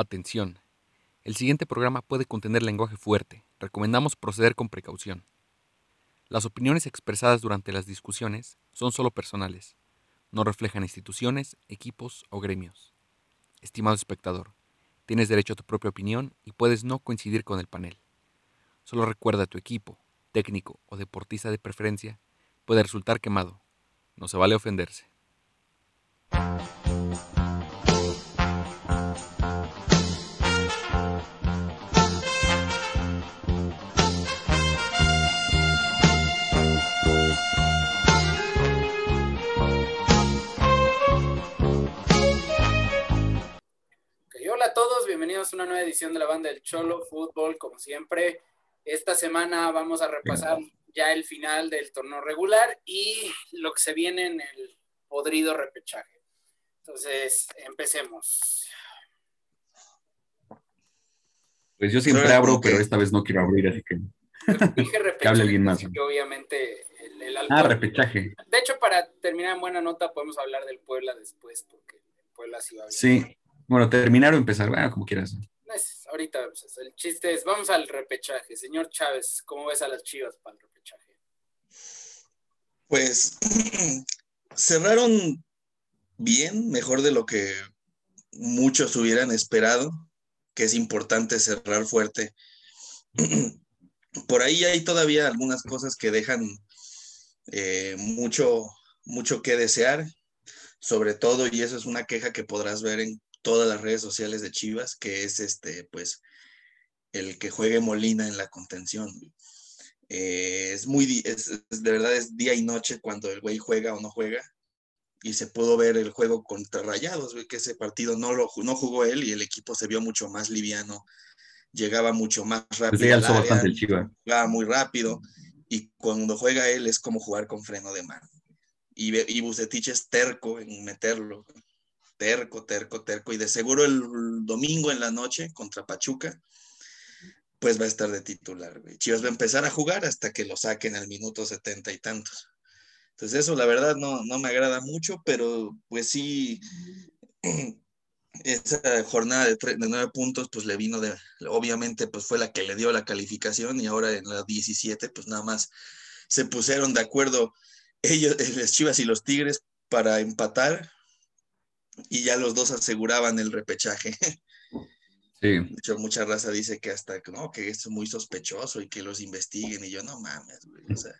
Atención. El siguiente programa puede contener lenguaje fuerte. Recomendamos proceder con precaución. Las opiniones expresadas durante las discusiones son solo personales. No reflejan instituciones, equipos o gremios. Estimado espectador, tienes derecho a tu propia opinión y puedes no coincidir con el panel. Solo recuerda tu equipo, técnico o deportista de preferencia puede resultar quemado. No se vale ofenderse. A todos, bienvenidos a una nueva edición de la banda del Cholo Fútbol, como siempre. Esta semana vamos a repasar ya el final del torneo regular y lo que se viene en el podrido repechaje. Entonces, empecemos. Pues yo siempre abro, pero esta vez no quiero abrir, así que. Dije repechaje, hable alguien más. Que obviamente el, Ah, repechaje. De hecho, para terminar en buena nota, podemos hablar del Puebla después, porque Puebla sí va bien. Sí, bueno, terminar o empezar, bueno, como quieras. ahorita, pues, el chiste es, vamos al repechaje. Señor Chávez, ¿cómo ves a las chivas para el repechaje? Pues cerraron bien, mejor de lo que muchos hubieran esperado, que es importante cerrar fuerte. Por ahí hay todavía algunas cosas que dejan eh, mucho, mucho que desear, sobre todo, y eso es una queja que podrás ver en todas las redes sociales de Chivas, que es este, pues, el que juegue Molina en la contención. Eh, es muy, es, de verdad es día y noche cuando el güey juega o no juega. Y se pudo ver el juego contra Rayados, que ese partido no, lo, no jugó él y el equipo se vio mucho más liviano, llegaba mucho más pues rápido. Jugaba muy rápido y cuando juega él es como jugar con freno de mano. Y, y Bucetich es terco en meterlo terco, terco, terco, y de seguro el domingo en la noche contra Pachuca, pues va a estar de titular, Chivas va a empezar a jugar hasta que lo saquen al minuto setenta y tantos. Entonces eso la verdad no, no me agrada mucho, pero pues sí, esa jornada de, de, nueve puntos pues le vino de, obviamente pues fue la que le dio la calificación y ahora en la 17 pues nada más se pusieron de acuerdo ellos, las Chivas y los Tigres para empatar y ya los dos aseguraban el repechaje. Sí. De hecho, mucha raza dice que hasta, no, que es muy sospechoso y que los investiguen y yo no mames, güey, o sea.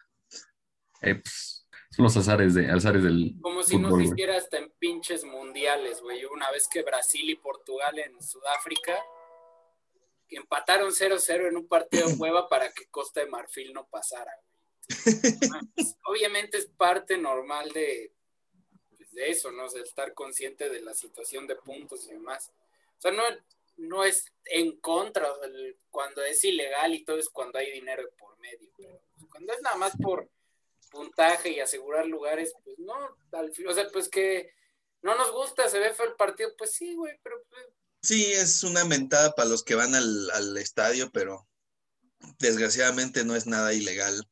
Eh, pues, son los azares, de, azares del Como si no se hiciera hasta en pinches mundiales, güey. Una vez que Brasil y Portugal en Sudáfrica empataron 0-0 en un partido de hueva para que Costa de Marfil no pasara, güey. Obviamente es parte normal de, de eso, ¿no? O sea, estar consciente de la situación de puntos y demás. O sea, no, no es en contra, cuando es ilegal y todo es cuando hay dinero por medio, pero cuando es nada más por puntaje y asegurar lugares, pues no, al, o sea, pues que no nos gusta, se ve feo el partido, pues sí, güey, pero... Pues, sí, es una mentada para los que van al, al estadio, pero desgraciadamente no es nada ilegal.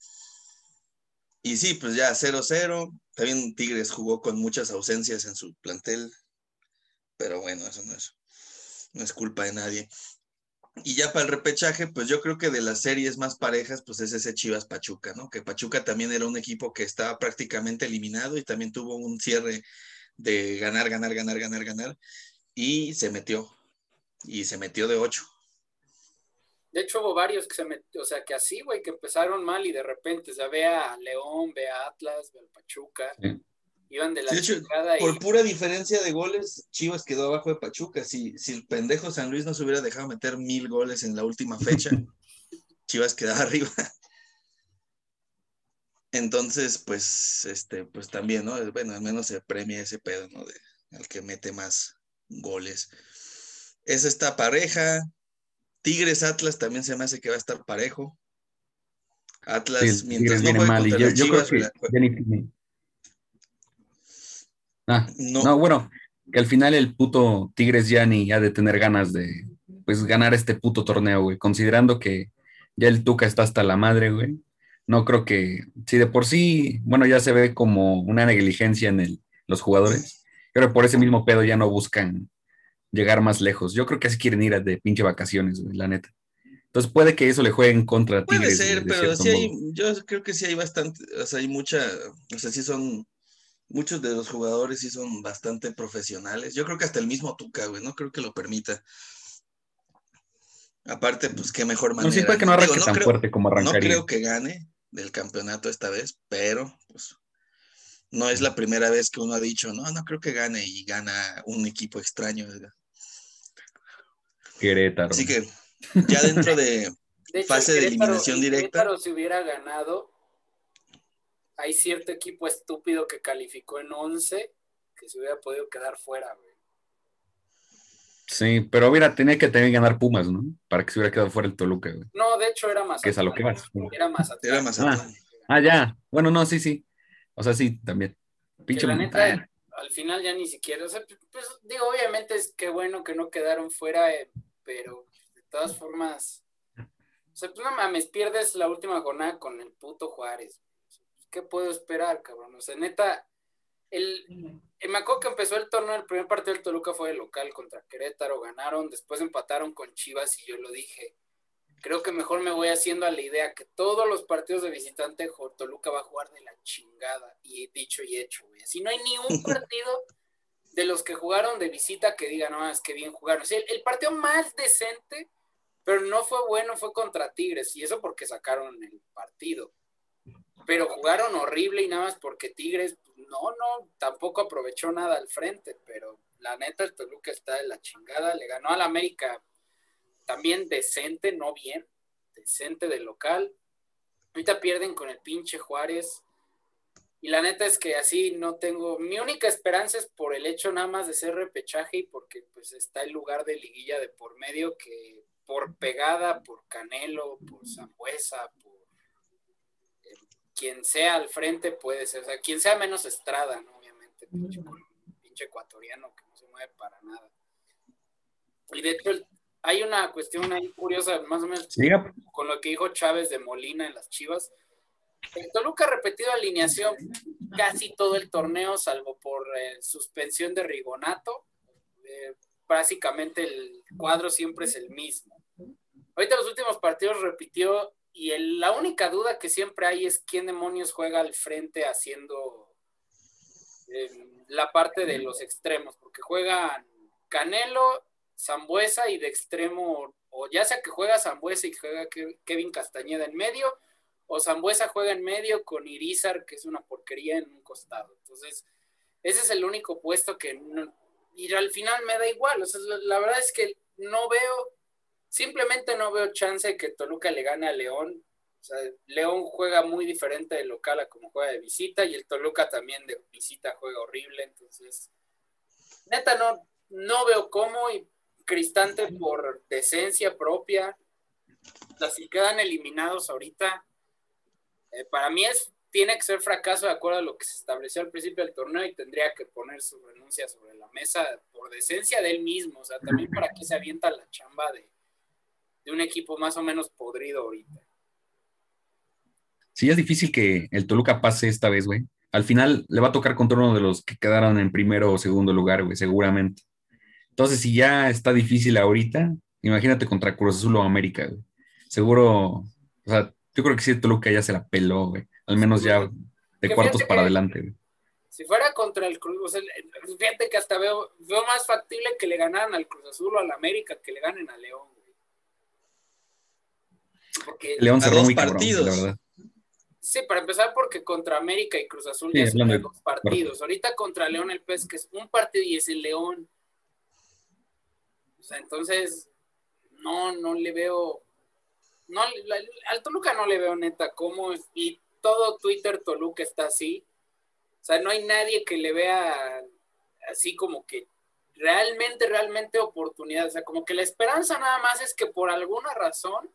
Y sí, pues ya 0-0, también Tigres jugó con muchas ausencias en su plantel, pero bueno, eso no es, no es culpa de nadie. Y ya para el repechaje, pues yo creo que de las series más parejas, pues es ese Chivas Pachuca, ¿no? Que Pachuca también era un equipo que estaba prácticamente eliminado y también tuvo un cierre de ganar, ganar, ganar, ganar, ganar, y se metió, y se metió de ocho. De hecho, hubo varios que se metió, o sea, que así, güey, que empezaron mal y de repente, o sea, ve a León, ve a Atlas, ve al Pachuca. Iban de la sí, hecho, Por pura diferencia de goles, Chivas quedó abajo de Pachuca. Si, si el pendejo San Luis no se hubiera dejado meter mil goles en la última fecha, Chivas quedaba arriba. Entonces, pues, este, pues también, ¿no? Bueno, al menos se premia ese pedo, ¿no? De, el que mete más goles. Es esta pareja, Tigres Atlas también se me hace que va a estar parejo. Atlas, mientras no juegue contra yo, yo creo que ah, no. bueno, que al final el puto Tigres ya ni ha de tener ganas de pues ganar este puto torneo, güey, considerando que ya el Tuca está hasta la madre, güey. No creo que, si de por sí, bueno, ya se ve como una negligencia en el, los jugadores, creo que por ese mismo pedo ya no buscan llegar más lejos. Yo creo que así quieren ir a de pinche vacaciones, güey, la neta. Entonces puede que eso le juegue en contra a Puede Tigres. ser, de pero sí hay, yo creo que sí hay bastante, o sea, hay mucha, o sea, sí son, muchos de los jugadores sí son bastante profesionales. Yo creo que hasta el mismo Tuca, güey, no creo que lo permita. Aparte, pues qué mejor No, manera. sí puede que no Digo, arranque tan creo, fuerte como no arrancaría. creo que gane del campeonato esta vez, pero pues no es la primera vez que uno ha dicho, no, no creo que gane y gana un equipo extraño. ¿verdad? Querétaro. Así que ya dentro de, De hecho, Fase de eliminación el directa. Querétaro si hubiera ganado, hay cierto equipo estúpido que calificó en 11 que se hubiera podido quedar fuera, güey. Sí, pero mira, tenía que también ganar Pumas, ¿no? Para que se hubiera quedado fuera el Toluca, güey. No, de hecho era más. Que es a lo que vas. Era más era Mazatlán. Ah, ya. Bueno, no, sí, sí. O sea, sí, también. Pinche la neta, al final ya ni siquiera, o sea, pues digo, obviamente es que bueno que no quedaron fuera, eh, pero de todas formas, o sea, pues no mames, pierdes la última jornada con el puto Juárez. ¿Qué puedo esperar, cabrón? O sea, neta, el, eh, me acuerdo que empezó el torneo, el primer partido del Toluca fue de local contra Querétaro, ganaron, después empataron con Chivas y yo lo dije. Creo que mejor me voy haciendo a la idea que todos los partidos de visitante Toluca va a jugar de la chingada. Y he dicho y hecho, güey. Así no hay ni un partido de los que jugaron de visita que digan, no, es que bien jugaron. O sea, el, el partido más decente, pero no fue bueno, fue contra Tigres. Y eso porque sacaron el partido. Pero jugaron horrible y nada más porque Tigres, no, no, tampoco aprovechó nada al frente. Pero la neta, el Toluca está de la chingada. Le ganó al América también decente, no bien, decente de local. Ahorita pierden con el pinche Juárez. Y la neta es que así no tengo. Mi única esperanza es por el hecho nada más de ser repechaje y porque pues está el lugar de liguilla de por medio que por pegada, por Canelo, por Zambuesa, por eh, quien sea al frente puede ser. O sea, quien sea menos Estrada, ¿no? Obviamente, pinche, pinche ecuatoriano que no se mueve para nada. Y de hecho, el- hay una cuestión ahí curiosa, más o menos con lo que dijo Chávez de Molina en las Chivas. El Toluca ha repetido alineación casi todo el torneo, salvo por eh, suspensión de Rigonato. Eh, básicamente el cuadro siempre es el mismo. Ahorita los últimos partidos repitió y el- la única duda que siempre hay es quién demonios juega al frente haciendo eh, la parte de los extremos, porque juegan Canelo, Zambuesa y de extremo, o ya sea que juega Zambuesa y juega Ke- Kevin Castañeda en medio, o Zambuesa juega en medio con Irizar, que es una porquería en un costado. Entonces, ese es el único puesto que no- y al final me da igual. O sea, la, verdad es que no veo, simplemente no veo chance de que Toluca le gane a León. O sea, León juega muy diferente de local a como juega de visita, y el Toluca también de visita juega horrible. Entonces, neta, no, no veo cómo, Cristante por decencia propia. O sea, si quedan eliminados ahorita, eh, para mí es, tiene que ser fracaso de acuerdo a lo que se estableció al principio del torneo y tendría que poner su renuncia sobre la mesa por decencia de él mismo. O sea, también para que se avienta la chamba de, de un equipo más o menos podrido ahorita. Sí, es difícil que el Toluca pase esta vez, güey. Al final le va a tocar contra uno de los que quedaron en primero o segundo lugar, güey, seguramente. Entonces, si ya está difícil ahorita, imagínate contra Cruz Azul o América, güey. Seguro, o sea, yo creo que sí, Toluca ya se la peló, güey. Al menos ya de cuartos para que- adelante, güey. Si fuera contra el Cruz, o sea, fíjate que hasta veo, veo más factible que le ganaran al Cruz Azul o al América que le ganen a León, güey. Porque, León A cerró muy cabrón, partidos. la verdad. sí, para empezar, porque contra América y Cruz Azul Sí, ya son dos partidos. Ahorita contra León el PES, que es un partido y es el León. Sea, entonces, no, no le veo. No, al Toluca no le veo neta cómo. Y todo Twitter Toluca está así. O sea, no hay nadie que le vea así como que realmente, realmente oportunidad. O sea, como que la esperanza nada más es que por alguna razón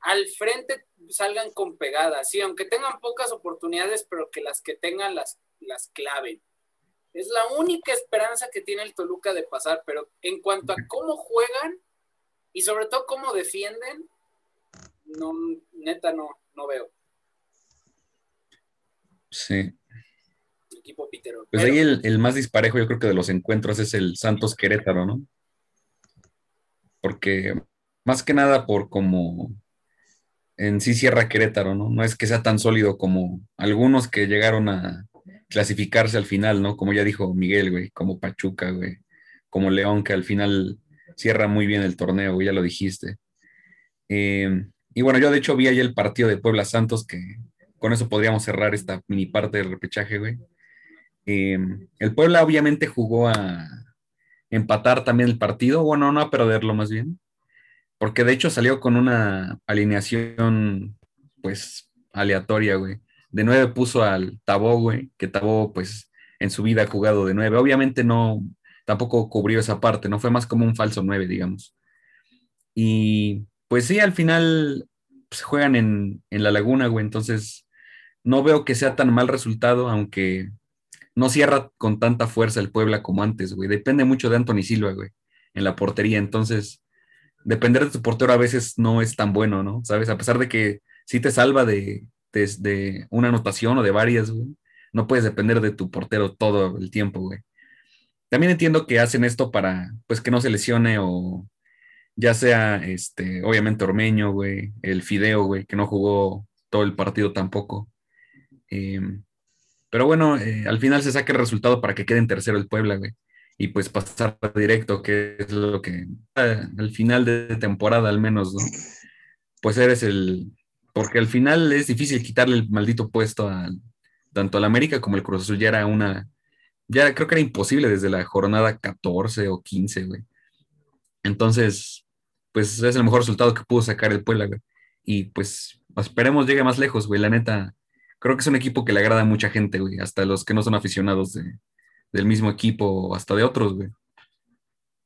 al frente salgan con pegadas, sí, aunque tengan pocas oportunidades, pero que las que tengan las, las claven. Es la única esperanza que tiene el Toluca de pasar, pero en cuanto a cómo juegan y sobre todo cómo defienden, no, neta no, no veo. Sí. equipo Pitero. Pues ahí el, el, más disparejo yo creo que de los encuentros es el Santos Querétaro, ¿no? Porque más que nada por como en sí cierra Querétaro, ¿no? No es que sea tan sólido como algunos que llegaron a clasificarse al final, ¿no? Como ya dijo Miguel, güey, como Pachuca, güey, como León, que al final cierra muy bien el torneo, ya lo dijiste. Eh, y bueno, yo de hecho vi ahí el partido de Puebla Santos, que con eso podríamos cerrar esta mini parte del repechaje, güey. Eh, el Puebla obviamente jugó a empatar también el partido, bueno, no a perderlo más bien, porque de hecho salió con una alineación, pues, aleatoria, güey. De nueve puso al Tabó, güey, que Tabó, pues, en su vida ha jugado de nueve. Obviamente no, tampoco cubrió esa parte, no fue más como un falso nueve, digamos. Y pues sí, al final pues, juegan en, la laguna, güey, entonces no veo que sea tan mal resultado, aunque no cierra con tanta fuerza el Puebla como antes, güey. Depende mucho de Anthony Silva, güey, en la portería, entonces depender de tu portero a veces no es tan bueno, ¿no? ¿Sabes? A pesar de que sí te salva de, de una anotación o de varias, güey, no puedes depender de tu portero todo el tiempo, güey. También entiendo que hacen esto para, pues, que no se lesione o ya sea, este, obviamente Ormeño, güey, el Fideo, güey, que no jugó todo el partido tampoco. Em, pero bueno, eh, al final se saca el resultado para que quede en tercero el Puebla, güey. Y pues pasar directo, que es lo que al final de temporada al menos, ¿no? Pues eres el... Porque al final es difícil quitarle el maldito puesto a tanto al América como el Cruz Azul. Ya era una... Ya creo que era imposible desde la jornada 14 o 15, güey. Entonces, pues es el mejor resultado que pudo sacar el Puebla, güey. Y pues esperemos llegue más lejos, güey. La neta, creo que es un equipo que le agrada a mucha gente, güey. Hasta los que no son aficionados del mismo equipo, hasta de otros, güey.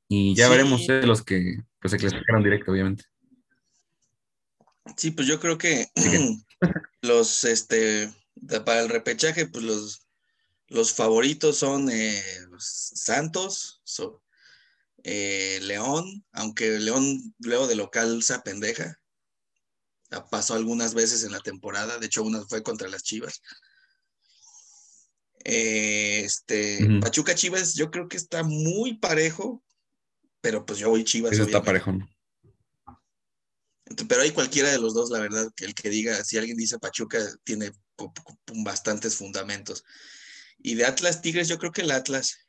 Y ya veremos eh, los que pues, se clasificaron directo, obviamente. Sí, pues yo creo que los, este, para el repechaje, pues los, los favoritos son eh, Santos, eh, León, aunque León luego de local se pendeja. Pasó algunas veces en la temporada, de hecho una fue contra las Chivas. Eh, este, Pachuca Chivas, yo creo que está muy parejo, pero pues yo voy Chivas. Eso está parejo. Pero hay cualquiera de los dos, la verdad, que el que diga, si alguien dice Pachuca, tiene bastantes fundamentos. Y de Atlas Tigres, yo creo que el Atlas.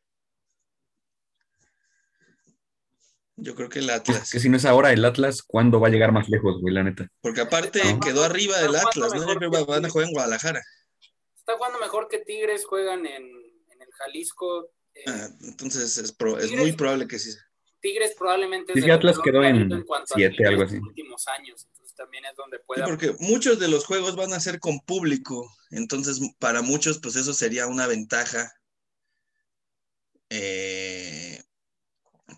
Yo creo que el Atlas. Que si no es ahora el Atlas, ¿cuándo va a llegar más lejos, güey, la neta? Porque aparte quedó arriba del Atlas, ¿no? Yo creo que van a jugar en Guadalajara. Está jugando mejor que Tigres, juegan en, el Jalisco. Eh, ah, entonces es, es muy probable que sí. Tigres probablemente sí, Atlas quedó en 7, algo así. últimos años, entonces también es donde puede. porque muchos de los juegos van a ser con público, entonces para muchos, pues eso sería una ventaja. Eh,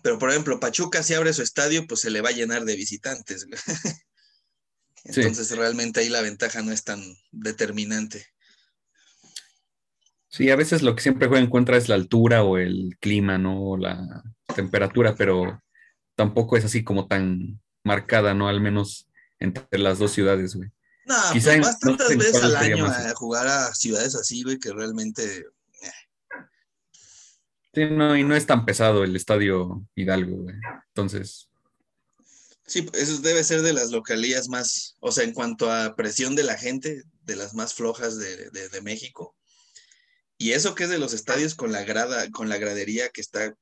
pero, por ejemplo, Pachuca, si abre su estadio, pues se le va a llenar de visitantes. Entonces, realmente ahí la ventaja no es tan determinante. Sí, a veces lo que siempre juega en contra es la altura o el clima, ¿no? O la temperatura, pero tampoco es así como tan marcada, ¿no? Al menos entre las dos ciudades, güey. No, Quizá pues tantas veces al año a jugar a ciudades así, güey, que realmente Sí, no, y no es tan pesado el estadio Hidalgo, güey. Entonces. Sí, eso debe ser de las localías más, o sea, en cuanto a presión de la gente, de las más flojas de, México. Y eso que es de los estadios con la grada, con la gradería que está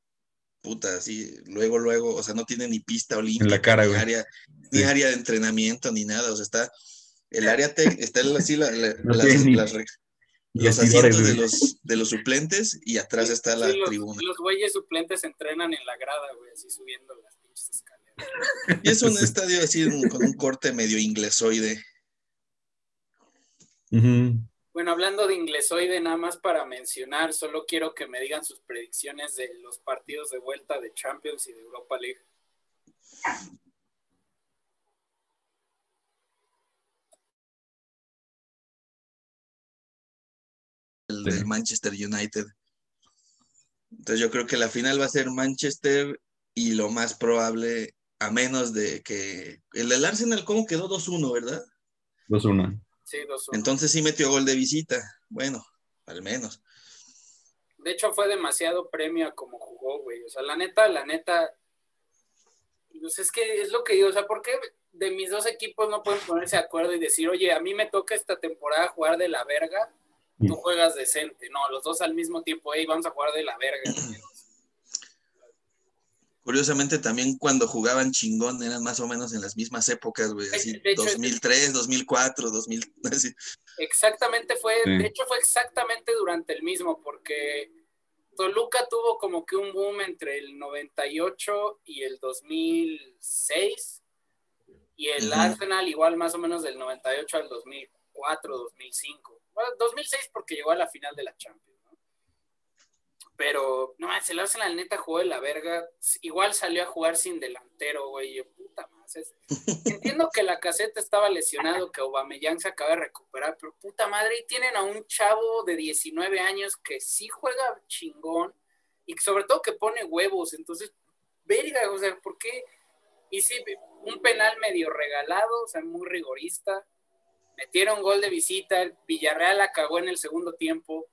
puta, así, luego, luego, o sea, no tiene ni pista olímpica, en la cara, ni, área, ni área de entrenamiento, ni nada, o sea, está, el área, está así, la, las, los asientos de los, de los suplentes y atrás está la tribuna. Los güeyes suplentes entrenan en la grada, güey, así subiendo las pinches escaleras. Y es un estadio así con un corte medio inglesoide. Bueno, hablando de inglesoide, nada más para mencionar, solo quiero que me digan sus predicciones de los partidos de vuelta de Champions y de Europa League. del Manchester United. Entonces yo creo que la final va a ser Manchester y lo más probable, a menos de que el del Arsenal, ¿cómo quedó? 2-1, ¿verdad? 2-1. Sí, 2-1. Entonces sí metió gol de visita. Bueno, al menos. De hecho, fue demasiado premio a como jugó, güey. O sea, la neta, la neta. Pues es que es lo que digo, o sea, ¿por qué de mis dos equipos no pueden ponerse de acuerdo y decir, oye, a mí me toca esta temporada jugar de la verga, tú juegas decente? No, los dos al mismo tiempo, hey, vamos a jugar de la verga. Curiosamente también cuando jugaban chingón eran más o menos en las mismas épocas, güey, así 2003, 2004, 2000, Exactamente fue, de hecho fue exactamente durante el mismo, porque Toluca tuvo como que un boom entre el 98 y el 2006, y el Arsenal igual más o menos del 98 al 2004, 2005. Bueno, 2006 porque llegó a la final de la Champions. Pero, no, el Arsenal neta jugó de la verga. Igual salió a jugar sin delantero, güey. Yo, puta más. Entiendo que la caseta estaba lesionado, que Aubameyang se acaba de recuperar, pero puta madre, y tienen a un chavo de 19 años que sí juega chingón y sobre todo que pone huevos. Entonces, verga, o sea, ¿por qué? Y sí, un penal medio regalado, o sea, muy rigorista. Metieron gol de visita, Villarreal la cagó en el segundo tiempo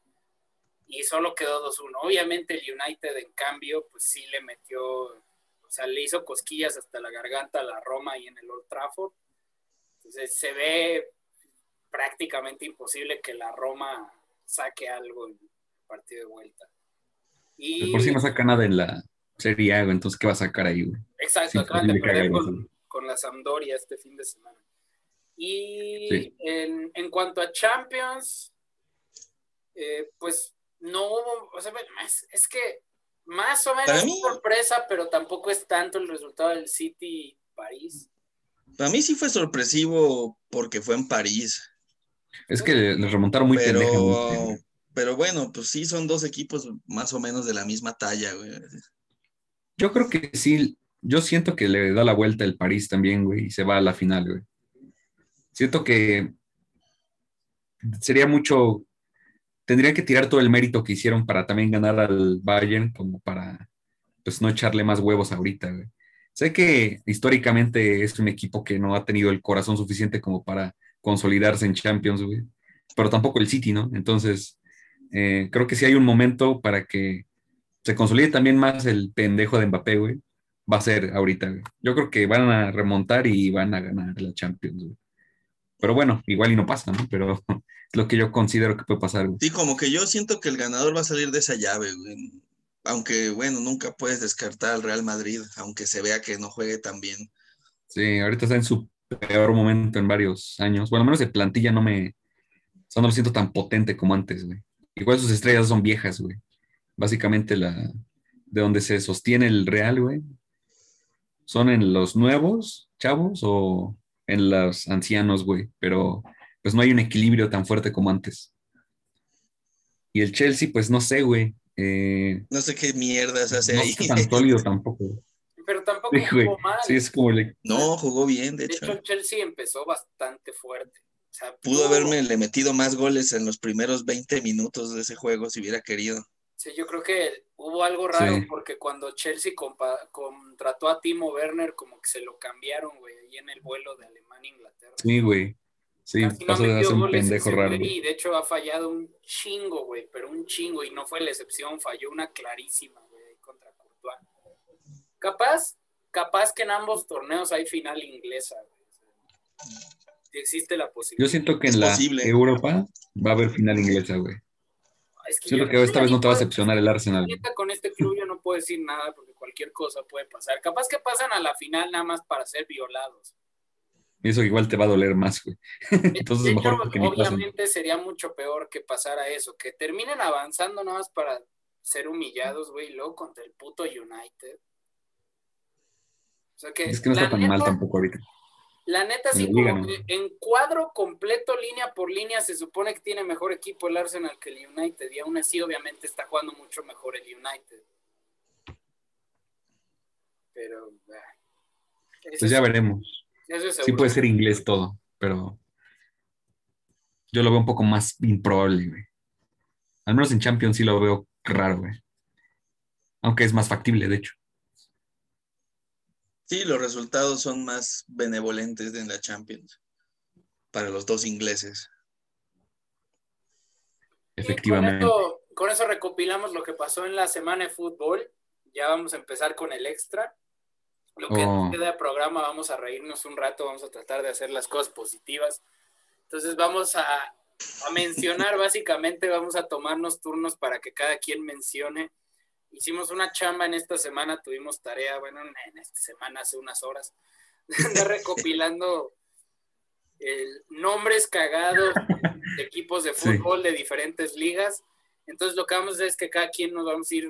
y solo quedó 2-1. Obviamente el United, en cambio, pues sí le metió, o sea, le hizo cosquillas hasta la garganta a la Roma y en el Old Trafford. Entonces se ve prácticamente imposible que la Roma saque algo en el partido de vuelta. Y... por si no saca nada en la Serie A, entonces ¿qué va a sacar ahí, güey? Exacto, acaban de perder con, con, la Sampdoria este fin de semana. Y en, en, cuanto a Champions, eh, pues no hubo, o sea, es, que más o menos sorpresa, pero tampoco es tanto el resultado del City París. Para mí sí fue sorpresivo porque fue en París. Es que les remontaron muy pero, pero bueno, pues sí, son dos equipos más o menos de la misma talla, güey. Yo creo que sí, yo siento que le da la vuelta el París también, güey, y se va a la final, güey. Siento que sería mucho tendría que tirar todo el mérito que hicieron para también ganar al Bayern, como para pues no echarle más huevos ahorita, güey. Sé que históricamente es un equipo que no ha tenido el corazón suficiente como para consolidarse en Champions, güey. Pero tampoco el City, ¿no? Entonces, eh, creo que si hay un momento para que se consolide también más el pendejo de Mbappé, güey. Va a ser ahorita, güey. Yo creo que van a remontar y van a ganar la Champions, güey. Pero bueno, igual y no pasa, ¿no? Pero lo que yo considero que puede pasar. Sí, como que yo siento que el ganador va a salir de esa llave, güey. Aunque, bueno, nunca puedes descartar al Real Madrid, aunque se vea que no juegue tan bien. Sí, ahorita está en su peor momento en varios años. Bueno, al menos de plantilla no me. O no lo siento tan potente como antes, güey. Igual sus estrellas son viejas, güey. Básicamente la. De donde se sostiene el Real, güey. ¿Son en los nuevos chavos o en los ancianos, güey, pero pues no hay un equilibrio tan fuerte como antes. Y el Chelsea, pues no sé, güey. Eh, no sé qué mierdas hace no ahí. No tan sólido tampoco. Pero tampoco jugó mal. Sí, es como No, jugó bien, de, de hecho. el Chelsea empezó bastante fuerte. Pudo haberme le metido más goles en los primeros 20 minutos de ese juego si hubiera querido. Sí, yo creo que hubo algo raro porque cuando Chelsea contrató a Timo Werner, como que se lo cambiaron, güey, ahí en el vuelo de Alemania a Inglaterra. Sí, güey. Sí, pasó de hacer un pendejo raro. Y de hecho ha fallado un chingo, güey, pero un chingo, y no fue la excepción, falló una clarísima, güey, contra Courtois. Capaz, capaz que en ambos torneos hay final inglesa, güey. existe la posibilidad. Yo siento que en la Europa va a haber final inglesa, güey. Es que Siento que esta vez no te va a decepcionar el Arsenal. Con este club yo no puedo decir nada porque cualquier cosa puede pasar. Capaz que pasan a la final nada más para ser violados. Y eso igual te va a doler más, güey. Entonces, mejor que Obviamente sería mucho peor que pasara eso, que terminen avanzando nada más para ser humillados, güey, luego contra el puto United. O sea que, es que no está tan mal tampoco ahorita. La neta, sí, como que en cuadro completo, línea por línea, se supone que tiene mejor equipo el Arsenal que el United. Y aún así, obviamente, está jugando mucho mejor el United. Pero. Pues ya veremos. Sí puede ser inglés todo, pero. Yo lo veo un poco más improbable, güey. Al menos en Champions sí lo veo raro, güey. Aunque es más factible, de hecho. Sí, los resultados son más benevolentes en la Champions para los dos ingleses. Efectivamente. con eso recopilamos lo que pasó en la semana de fútbol. Ya vamos a empezar con el extra. Lo que Oh. queda de programa, vamos a reírnos un rato, vamos a tratar de hacer las cosas positivas. Entonces vamos a, a mencionar, básicamente vamos a tomarnos turnos para que cada quien mencione. Hicimos una chamba en esta semana, tuvimos tarea, bueno, en esta semana hace unas horas, de recopilando el- nombres cagados de equipos de Sí. fútbol de diferentes ligas. Entonces lo que vamos a hacer es que cada quien nos vamos a ir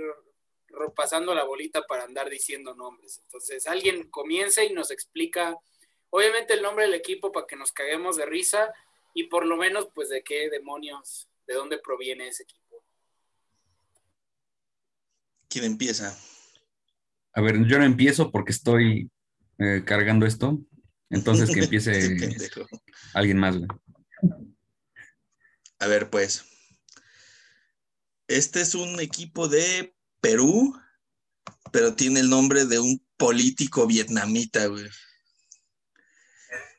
pasando la bolita para andar diciendo nombres. Entonces alguien comienza y nos explica, obviamente el nombre del equipo para que nos caguemos de risa y por lo menos pues de qué demonios, de dónde proviene ese equipo. ¿Quién empieza? A ver, yo no empiezo porque estoy eh, cargando esto. Entonces que empiece alguien más, güey. A ver, pues. Este es un equipo de Perú, pero tiene el nombre de un político vietnamita, güey.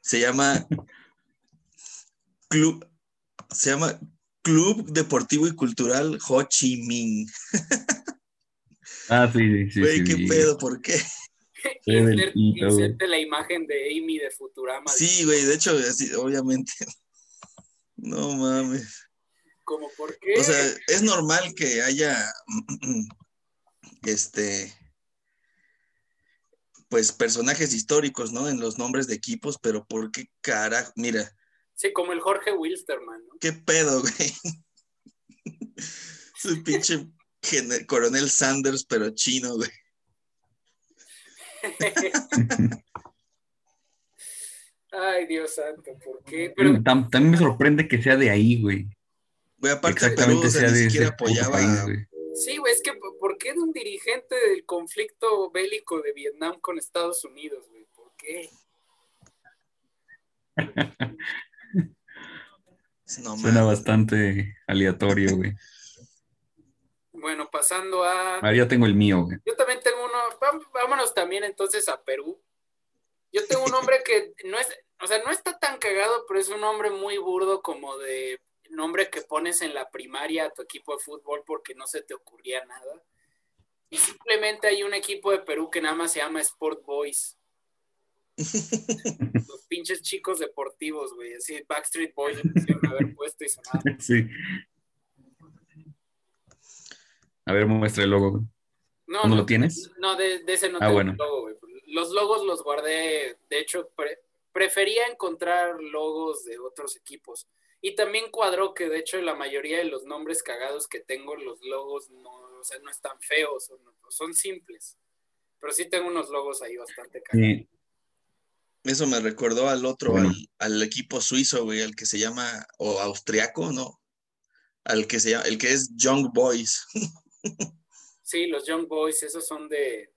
Se llama Club, se llama Club Deportivo y Cultural Ho Chi Minh. Ah, sí, sí, Güey, sí. qué sí. pedo, ¿por qué? Sí, del Insert- pito, güey. inserte la imagen de Amy de Futurama. Sí, güey, de hecho, así, obviamente. No mames. Como por qué. O sea, es normal que haya este pues personajes históricos, ¿no? En los nombres de equipos, pero ¿por qué carajo? Mira, sí, como el Jorge Wilstermann, ¿no? qué pedo, güey. Su pinche coronel Sanders, pero chino, güey. Ay, Dios santo, ¿por qué? Pero Tam- también me sorprende que sea de ahí, güey. Güey, aparte Perú, Exactamente o sea, sea ni siquiera apoyaba. país, güey. Sí, güey, es que ¿por qué de un dirigente del conflicto bélico de Vietnam con Estados Unidos, güey? ¿Por qué? no Suena bastante aleatorio, güey. Bueno, pasando a... Ahora ya tengo el mío, güey. Yo también tengo uno, vámonos también entonces a Perú. Yo tengo un nombre que no es, o sea, no está tan cagado, pero es un nombre muy burdo como de nombre que pones en la primaria a tu equipo de fútbol porque no se te ocurría nada. Y simplemente hay un equipo de Perú que nada más se llama Sport Boys. Los pinches chicos deportivos, güey. Así Backstreet Boys quisieron haber puesto y sonaba. Sí. A ver, muestra el logo. No, ¿No lo tienes? No, de, de ese no Ah, tengo bueno. logo, güey. Los logos los guardé, de hecho, pre- prefería encontrar logos de otros equipos. Y también cuadró que, de hecho, la mayoría de los nombres cagados que tengo, los logos no, o sea, no están feos, son, son simples. Pero sí tengo unos logos ahí bastante cagados. Sí. Eso me recordó al otro, Bueno. al, al equipo suizo, güey, al que se llama, o austriaco, ¿no? Al que se llama, el que es Young Boys. Sí, los Young Boys, esos son de...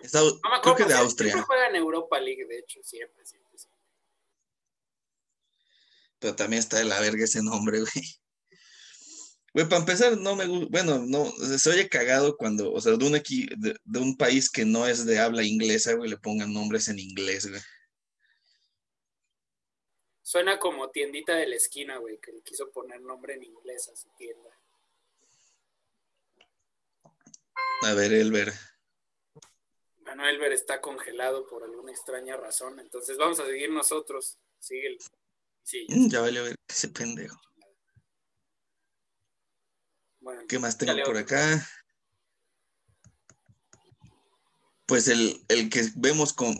Es au- no me creo que de Austria, Siempre juegan Europa League, de hecho, siempre, siempre. Pero también está de la verga ese nombre, güey. Güey, para empezar, no me gusta, bueno, no, se oye cagado cuando, o sea, de un, de, de un país que no es de habla inglesa, güey, le pongan nombres en inglés, güey. Suena como tiendita de la esquina, güey, que le quiso poner nombre en inglés a su tienda. A ver, Elber. Bueno, Elber está congelado por alguna extraña razón, entonces vamos a seguir nosotros. Sigue. Sí, ya Mm, vale ver ese pendejo. Bueno, ¿Qué más tengo por acá? Pues el, el que vemos con,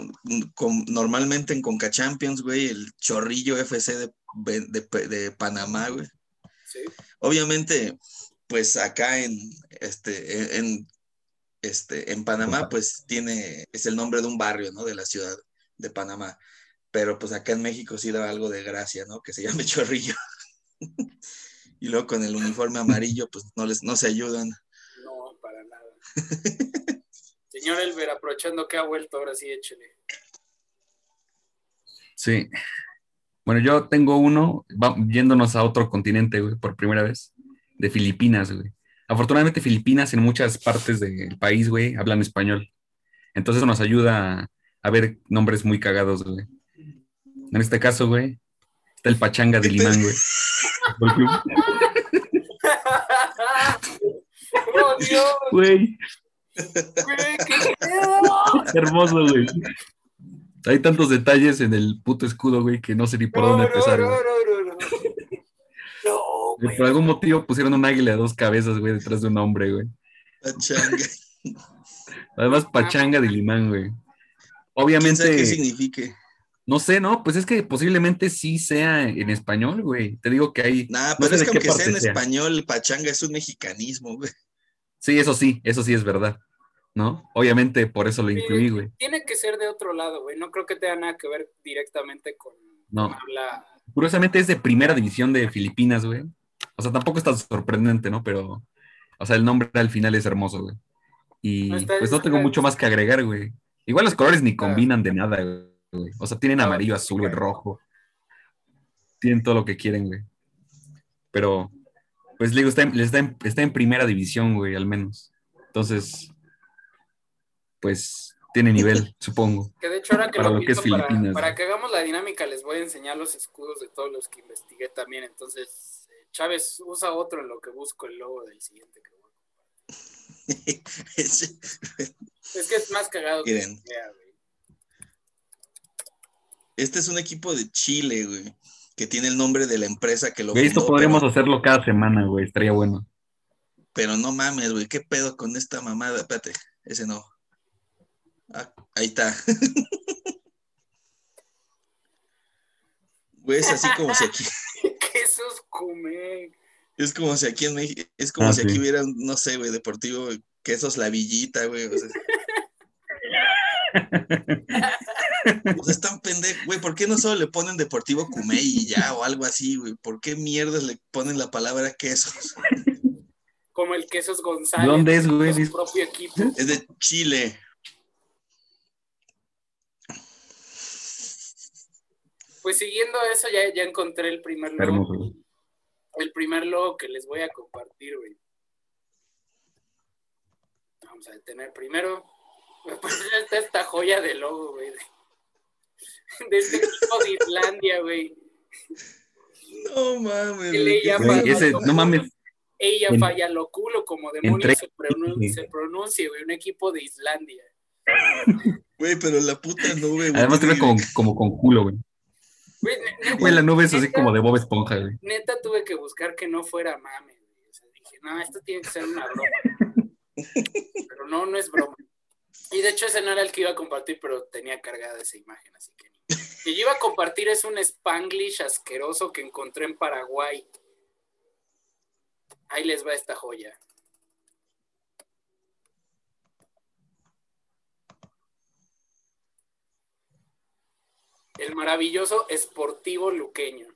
con- normalmente en Conca Champions, güey, el Chorrillo FC de, de- de Panamá, güey. Sí. Obviamente, pues acá en este, en, este, en Panamá, pues tiene, es el nombre de un barrio, ¿no? De la ciudad de Panamá. Pero pues acá en México sí da algo de gracia, ¿no? Que se llame Chorrillo. y luego con el uniforme amarillo, pues no les, no se ayudan. No, para nada. Señor Elber, aprovechando que ha vuelto, ahora sí échele. Sí. Bueno, yo tengo uno, va- yéndonos a otro continente, güey, por primera vez, de Filipinas, güey. Afortunadamente, Filipinas en muchas partes del país, güey, hablan español. Entonces eso nos ayuda a, a ver nombres muy cagados, güey. En este caso, güey, está el Pachanga de ¿Qué Limán, güey. ¡Oh, Dios! Güey, Güey, qué hermoso, güey. Hay tantos detalles en el puto escudo, güey, que no sé ni por No, dónde no, empezar, no, güey. no, no, no. Güey. Por algún motivo pusieron un águila de dos cabezas, güey, detrás de un hombre, güey. Pachanga. Además, pachanga de limán, güey. ¿Quién Obviamente, qué signifique? No sé, ¿no? Pues es que posiblemente sí sea en español, güey. Te digo que hay. Nah, no pero sé es que aunque sea en sea. español, pachanga es un mexicanismo, güey. Sí, eso sí, eso sí es verdad. ¿No? Obviamente por eso lo incluí, güey. Tiene que ser de otro lado, güey. No creo que tenga nada que ver directamente con No. con habla. Curiosamente es de primera división de Filipinas, güey. O sea, tampoco es tan sorprendente, ¿no? Pero, o sea, el nombre al final es hermoso, güey. Y No pues no tengo mucho más que agregar, güey. Igual los colores ni combinan de nada, güey. O sea, tienen No, amarillo, azul, güey, rojo. Tienen todo lo que quieren, güey. Pero, pues le digo, está en, está en- está en primera división, güey, al menos. Entonces, pues tiene nivel, supongo. Que de hecho ahora que Para lo lo que es para, Filipinas, para que hagamos la dinámica les voy a enseñar los escudos de todos los que investigué también. Entonces, Chávez usa otro en lo que busco el logo del siguiente que voy a Es- Es que es más cagado que sea, güey. Este es un equipo de Chile, güey, que tiene el nombre de la empresa que lo Güey, esto podríamos pero, hacerlo cada semana, güey. Estaría bueno. pero no mames, güey, ¿qué pedo con esta mamada? Espérate, ese no. Ah, ahí está. Güey, es así como si aquí, Quesos come. es como si aquí en México, es como Ah, si aquí hubiera, no sé, güey, deportivo, quesos la villita, güey. O sea, sea, están pendejos, güey, ¿por qué no solo le ponen deportivo Cumey y ya, o algo así, güey? ¿Por qué mierdas le ponen la palabra quesos? Como el Quesos González. ¿Dónde es, güey? Su propio equipo. Es de Chile. Pues siguiendo eso, ya, ya encontré el primer logo. El primer logo que les voy a compartir, güey. Vamos a detener primero. Pues ya está esta joya de logo, güey. De, este equipo de Islandia, güey. No mames, Que güey, le ¿qué llama- Güey, ese, no mames, Ella En- falla lo culo, como demonios se, pronun- se pronuncia, güey. Un equipo de Islandia. Güey, pero la puta nube, güey. además te ve tiene- como, como con culo, güey. Güey, ne- neta, Güey, la nube es así como de Bob Esponja, güey. Neta tuve que buscar que no fuera mame, güey. O sea, dije, no, esto tiene que ser una broma. Pero no, no es broma. Y de hecho ese no era el que iba a compartir, pero tenía cargada esa imagen, así que... Que yo iba a compartir es un spanglish asqueroso que encontré en Paraguay. Ahí les va esta joya. El maravilloso esportivo luqueño.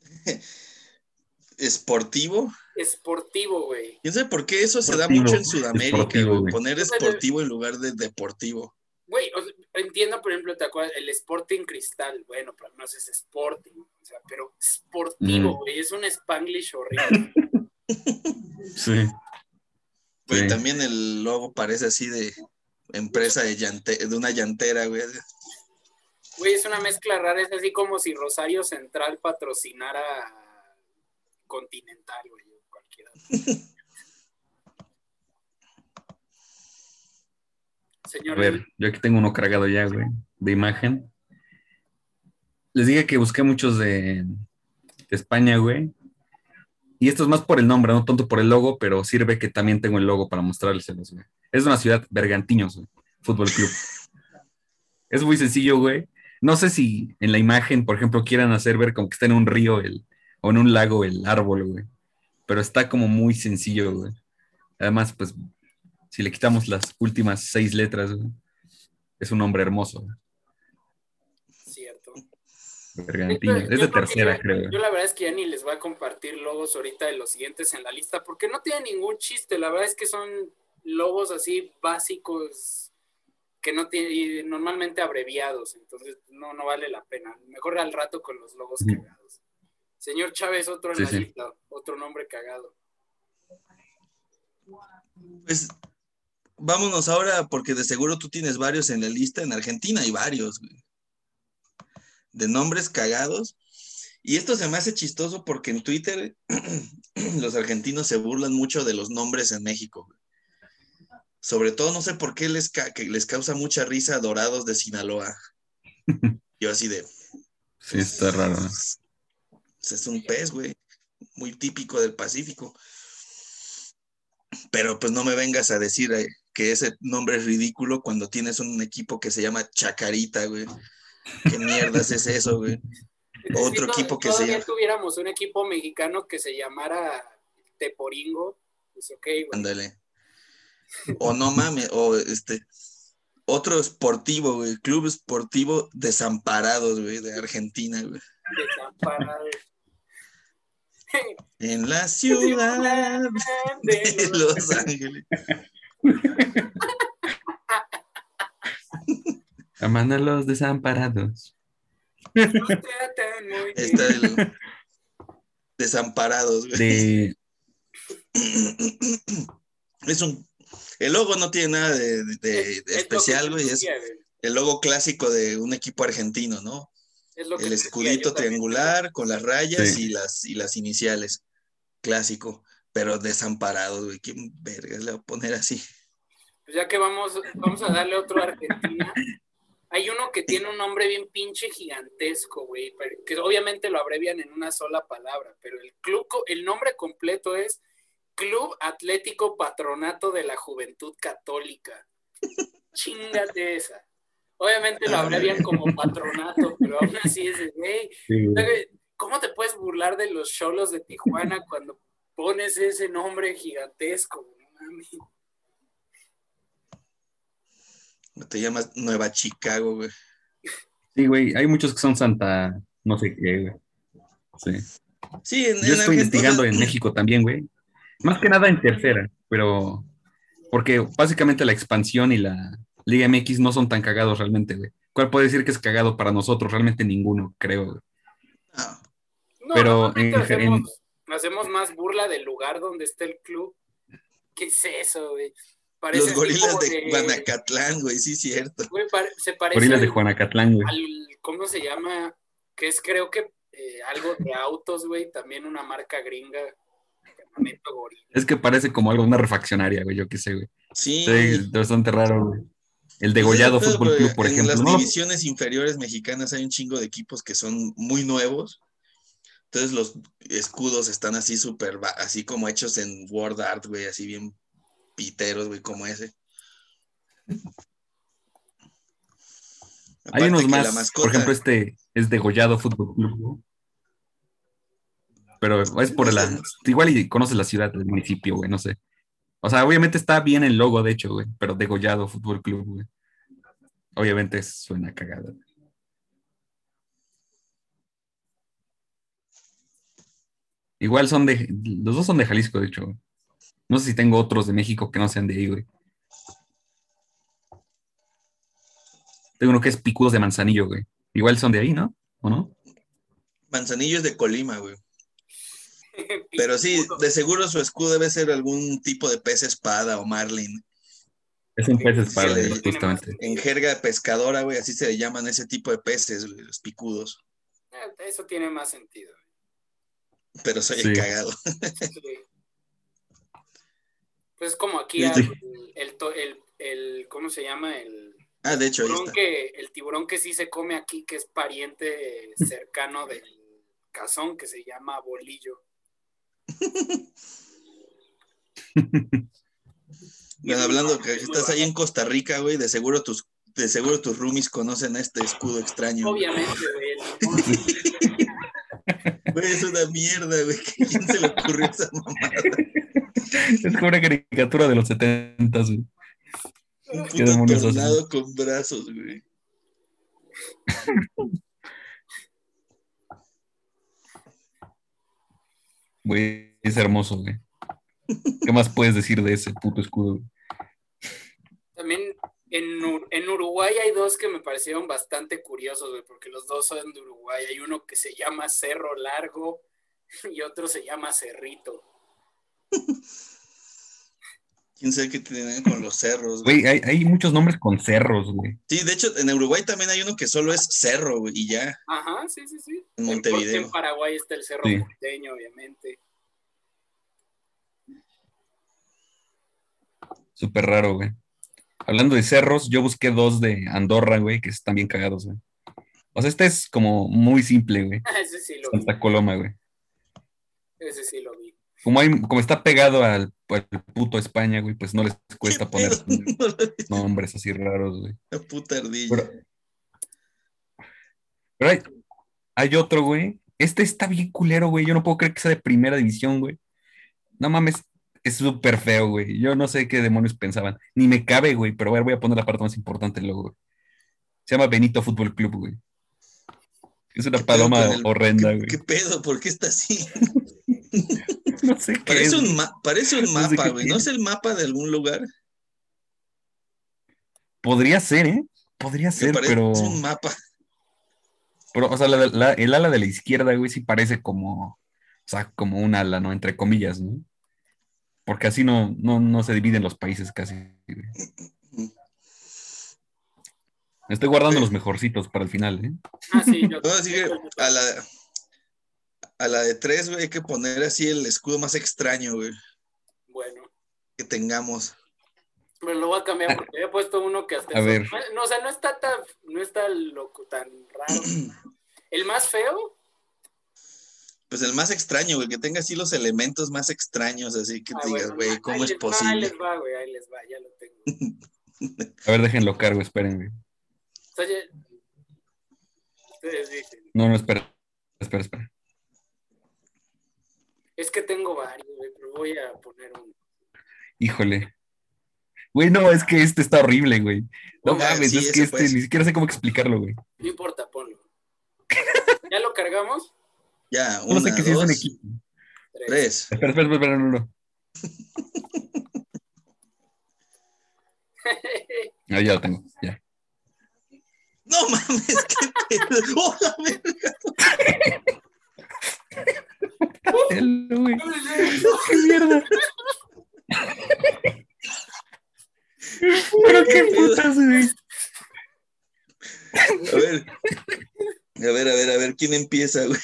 Esportivo. Esportivo, güey. ¿Quién sabe por qué eso se da Esportivo, mucho en Sudamérica, esportivo, güey? Poner esportivo en lugar de deportivo. Güey, o sea, entiendo, por ejemplo, ¿te acuerdas? El Sporting Cristal, bueno, pero no es Sporting, o sea, pero sportivo, Mm. güey, es un Spanglish horrible. Sí. Güey, Sí. también el logo parece así de empresa de, llante- de una llantera, güey. Güey, es una mezcla rara, es así como si Rosario Central patrocinara Continental, güey, cualquiera. A Señor, ver, yo aquí tengo uno cargado ya, güey, de imagen. Les dije que busqué muchos de, de España, güey. Y esto es más por el nombre, no tanto por el logo, pero sirve que también tengo el logo para mostrárselos, güey. Es una ciudad, Bergantiños, güey. Fútbol Club. es muy sencillo, güey. No sé si en la imagen, por ejemplo, quieran hacer ver como que está en un río el, o en un lago el árbol, güey. Pero está como muy sencillo, güey. Además, pues, si le quitamos las últimas seis letras, güey, es un nombre hermoso, güey. cierto. Bergantiños. Yo Es de tercera, creo. Yo la verdad es que ya ni les voy a compartir logos ahorita de los siguientes en la lista, porque no tienen ningún chiste. La verdad es que son logos así básicos que no tienen, normalmente abreviados, entonces no, no vale la pena. Mejor al rato con los logos cagados. Señor Chávez, otro en Sí, la sí. lista, otro nombre cagado. Pues vámonos ahora, porque de seguro tú tienes varios en la lista. En Argentina hay varios, güey. De nombres cagados. Y esto se me hace chistoso porque en Twitter los argentinos se burlan mucho de los nombres en México. güey. Sobre todo, no sé por qué les, ca- que les causa mucha risa Dorados de Sinaloa. Yo así de, Sí, está raro. ¿no? Pues, es un pez, güey, muy típico del Pacífico. Pero pues no me vengas a decir eh, que ese nombre es ridículo cuando tienes un equipo que se llama Chacarita, güey. ¿Qué mierdas es eso, güey? Otro equipo que se llama- tuviéramos un equipo mexicano que se llamara Teporingo, pues ok, güey. Ándale. O no mames, o este, otro esportivo, güey, Club Esportivo Desamparados, güey, de Argentina, güey. En la ciudad de Los Ángeles. Aman a los desamparados. Está el Desamparados, güey. De, Es un. El logo no tiene nada de, de- de- especial, güey. Es el logo clásico de un equipo argentino, ¿no? Es lo que El escudito triangular con las rayas Sí. y, las, y las iniciales. Clásico. Pero desamparados, güey. ¿Quién vergas le va a poner así? Pues ya que vamos, vamos a darle otro a Argentina. Hay uno que tiene un nombre bien pinche gigantesco, güey, que obviamente lo abrevian en una sola palabra, pero el club, el nombre completo es Club Atlético Patronato de la Juventud Católica. Chingate esa. Obviamente lo abrevian como patronato, pero aún así es de, güey, sí. ¿cómo te puedes burlar de los cholos de Tijuana cuando pones ese nombre gigantesco? No mames. Te llamas Nueva Chicago, güey. Sí, güey, hay muchos que son Santa, no sé qué, güey. Sí. Sí, en, Yo en estoy Argentina- investigando en México también, güey. Más que nada en tercera, pero porque básicamente la expansión y la Liga MX no son tan cagados realmente, güey. ¿Cuál puede decir que es cagado para nosotros? Realmente ninguno, creo. güey. Ah, No, Pero en- hacemos, hacemos más burla del lugar donde está el club. ¿Qué es eso, güey? Parece los gorilas de Guanacatlán, güey, sí, cierto. güey, se parece Gorilas de Juanacatlán, güey. al- ¿cómo se llama? Que es creo que eh, algo de autos, güey, también una marca gringa. Gorila. Es que parece como algo, una refaccionaria, güey, yo qué sé, güey. Sí. Sí, es bastante raro, güey. El Degollado Fútbol. Club, por en ejemplo. las ¿no? divisiones inferiores mexicanas hay un chingo de equipos que son muy nuevos. Entonces los escudos están así súper, así como hechos en Word Art, güey, así bien piteros, güey, como ese. Hay unos más, mascota- por ejemplo, este es Degollado Fútbol Club, ¿no? Pero es por la. Igual y conoces la ciudad, el municipio, güey, no sé. O sea, obviamente está bien el logo, de hecho, güey, pero Degollado Fútbol Club, güey. Obviamente suena cagada. Igual son de. Los dos son de Jalisco, de hecho. güey. No sé si tengo otros de México que no sean de ahí, güey. Tengo uno que es Picudos de Manzanillo, güey. Igual son de ahí, ¿no? ¿O no? Manzanillo es de Colima, güey. Pero sí, de seguro su escudo debe ser algún tipo de pez espada o marlin. Es un pez espada, justamente. En jerga pescadora, güey, así se le llaman ese tipo de peces, los picudos. Eh, Eso tiene más sentido. Pero soy Sí. el cagado. Sí. Pues como aquí Sí. el, el, to- el- el- ¿cómo se llama? El Ah, de hecho, ahí tiburón está. que, el tiburón que sí se come aquí, que es pariente cercano del cazón, que se llama bolillo. Bueno, hablando que estás ahí en. Costa Rica, güey, de seguro tus, de seguro tus roomies conocen este escudo extraño. Obviamente, güey. Güey, es una mierda, güey. ¿Quién se le ocurrió esa mamada? Es como una caricatura de los 70, güey. Un ¿Qué puto tornado con brazos, güey. Güey, es hermoso, güey. ¿Qué más puedes decir de ese puto escudo? güey? También en, Ur- en Uruguay hay dos que me parecieron bastante curiosos, güey, porque los dos son de Uruguay. Hay uno que se llama Cerro Largo y otro se llama Cerrito. quién sabe qué tienen con los cerros, güey. Güey, hay, hay muchos nombres con cerros, güey. Sí, de hecho, en Uruguay también hay uno que solo es cerro, güey, y ya. Ajá, sí, sí, sí. En Montevideo. En Paraguay está el Cerro Sí. Porteño, obviamente. Súper raro, güey. Hablando de cerros, yo busqué dos de Andorra, güey, que están bien cagados, güey. O sea, este es como muy simple, güey. Ese sí lo vi. Santa Coloma, güey. Ese sí lo. Como, hay, como está pegado al, al puto España, güey, pues no les cuesta ¿Qué poner nombres así raros, güey. La puta ardilla. Pero, pero hay, hay otro, güey. Este está bien culero, güey. Yo no puedo creer que sea de primera división, güey. No mames, es súper feo, güey. Yo no sé qué demonios pensaban. Ni me cabe, güey, pero a ver, voy a poner la parte más importante luego, güey. Se llama Benito Fútbol Club, güey. Es una ¿Qué pedo paloma el- horrenda, ¿Qué, güey. qué pedo? ¿Por qué está así? No sé qué Parece es, un, güey. ma- parece un No sé mapa, qué güey. ¿No es el mapa de algún lugar? Podría ser, ¿eh? Podría ser, parece pero... un mapa. Pero, o sea, la- la- el ala de la izquierda, güey, sí parece como, o sea, como un ala, ¿no? Entre comillas, ¿no? Porque así no, no, no se dividen los países casi. güey. Estoy guardando los mejorcitos para el final, ¿eh? Ah, sí, yo No, así que a la, a la de tres, güey, hay que poner así el escudo más extraño, güey, Bueno. que tengamos. Pero lo voy a cambiar porque había puesto uno que hasta A ver. No, o sea, no está tan, no está loco, tan raro. El más feo, Pues el más extraño, güey, que tenga así los elementos más extraños, así que ah, te digas, güey, ¿cómo es va, ahí posible? les va, güey, ahí les va, ya lo tengo. A ver, déjenlo cargo, esperen, güey. O sea, ya- Ustedes dicen. No, no, espera. Espera, espera. Es que tengo varios, güey, pero voy a poner uno. Híjole. Güey, no, es que este está horrible, güey. No mames, sí, es que este pues. ni siquiera sé cómo explicarlo, güey. No importa, ponlo. ¿Ya lo cargamos? Ya, No una, sé qué si es un dos, equipo. Tres. tres. Espera, espera, espera, no, no. Ah, ya lo tengo, ya. No mames, qué pedo. ¡Oh, la verga! Hello, güey. ¡Qué mierda! Pero qué putas, güey. A ver. A ver, a ver, a ver, ¿quién empieza, güey?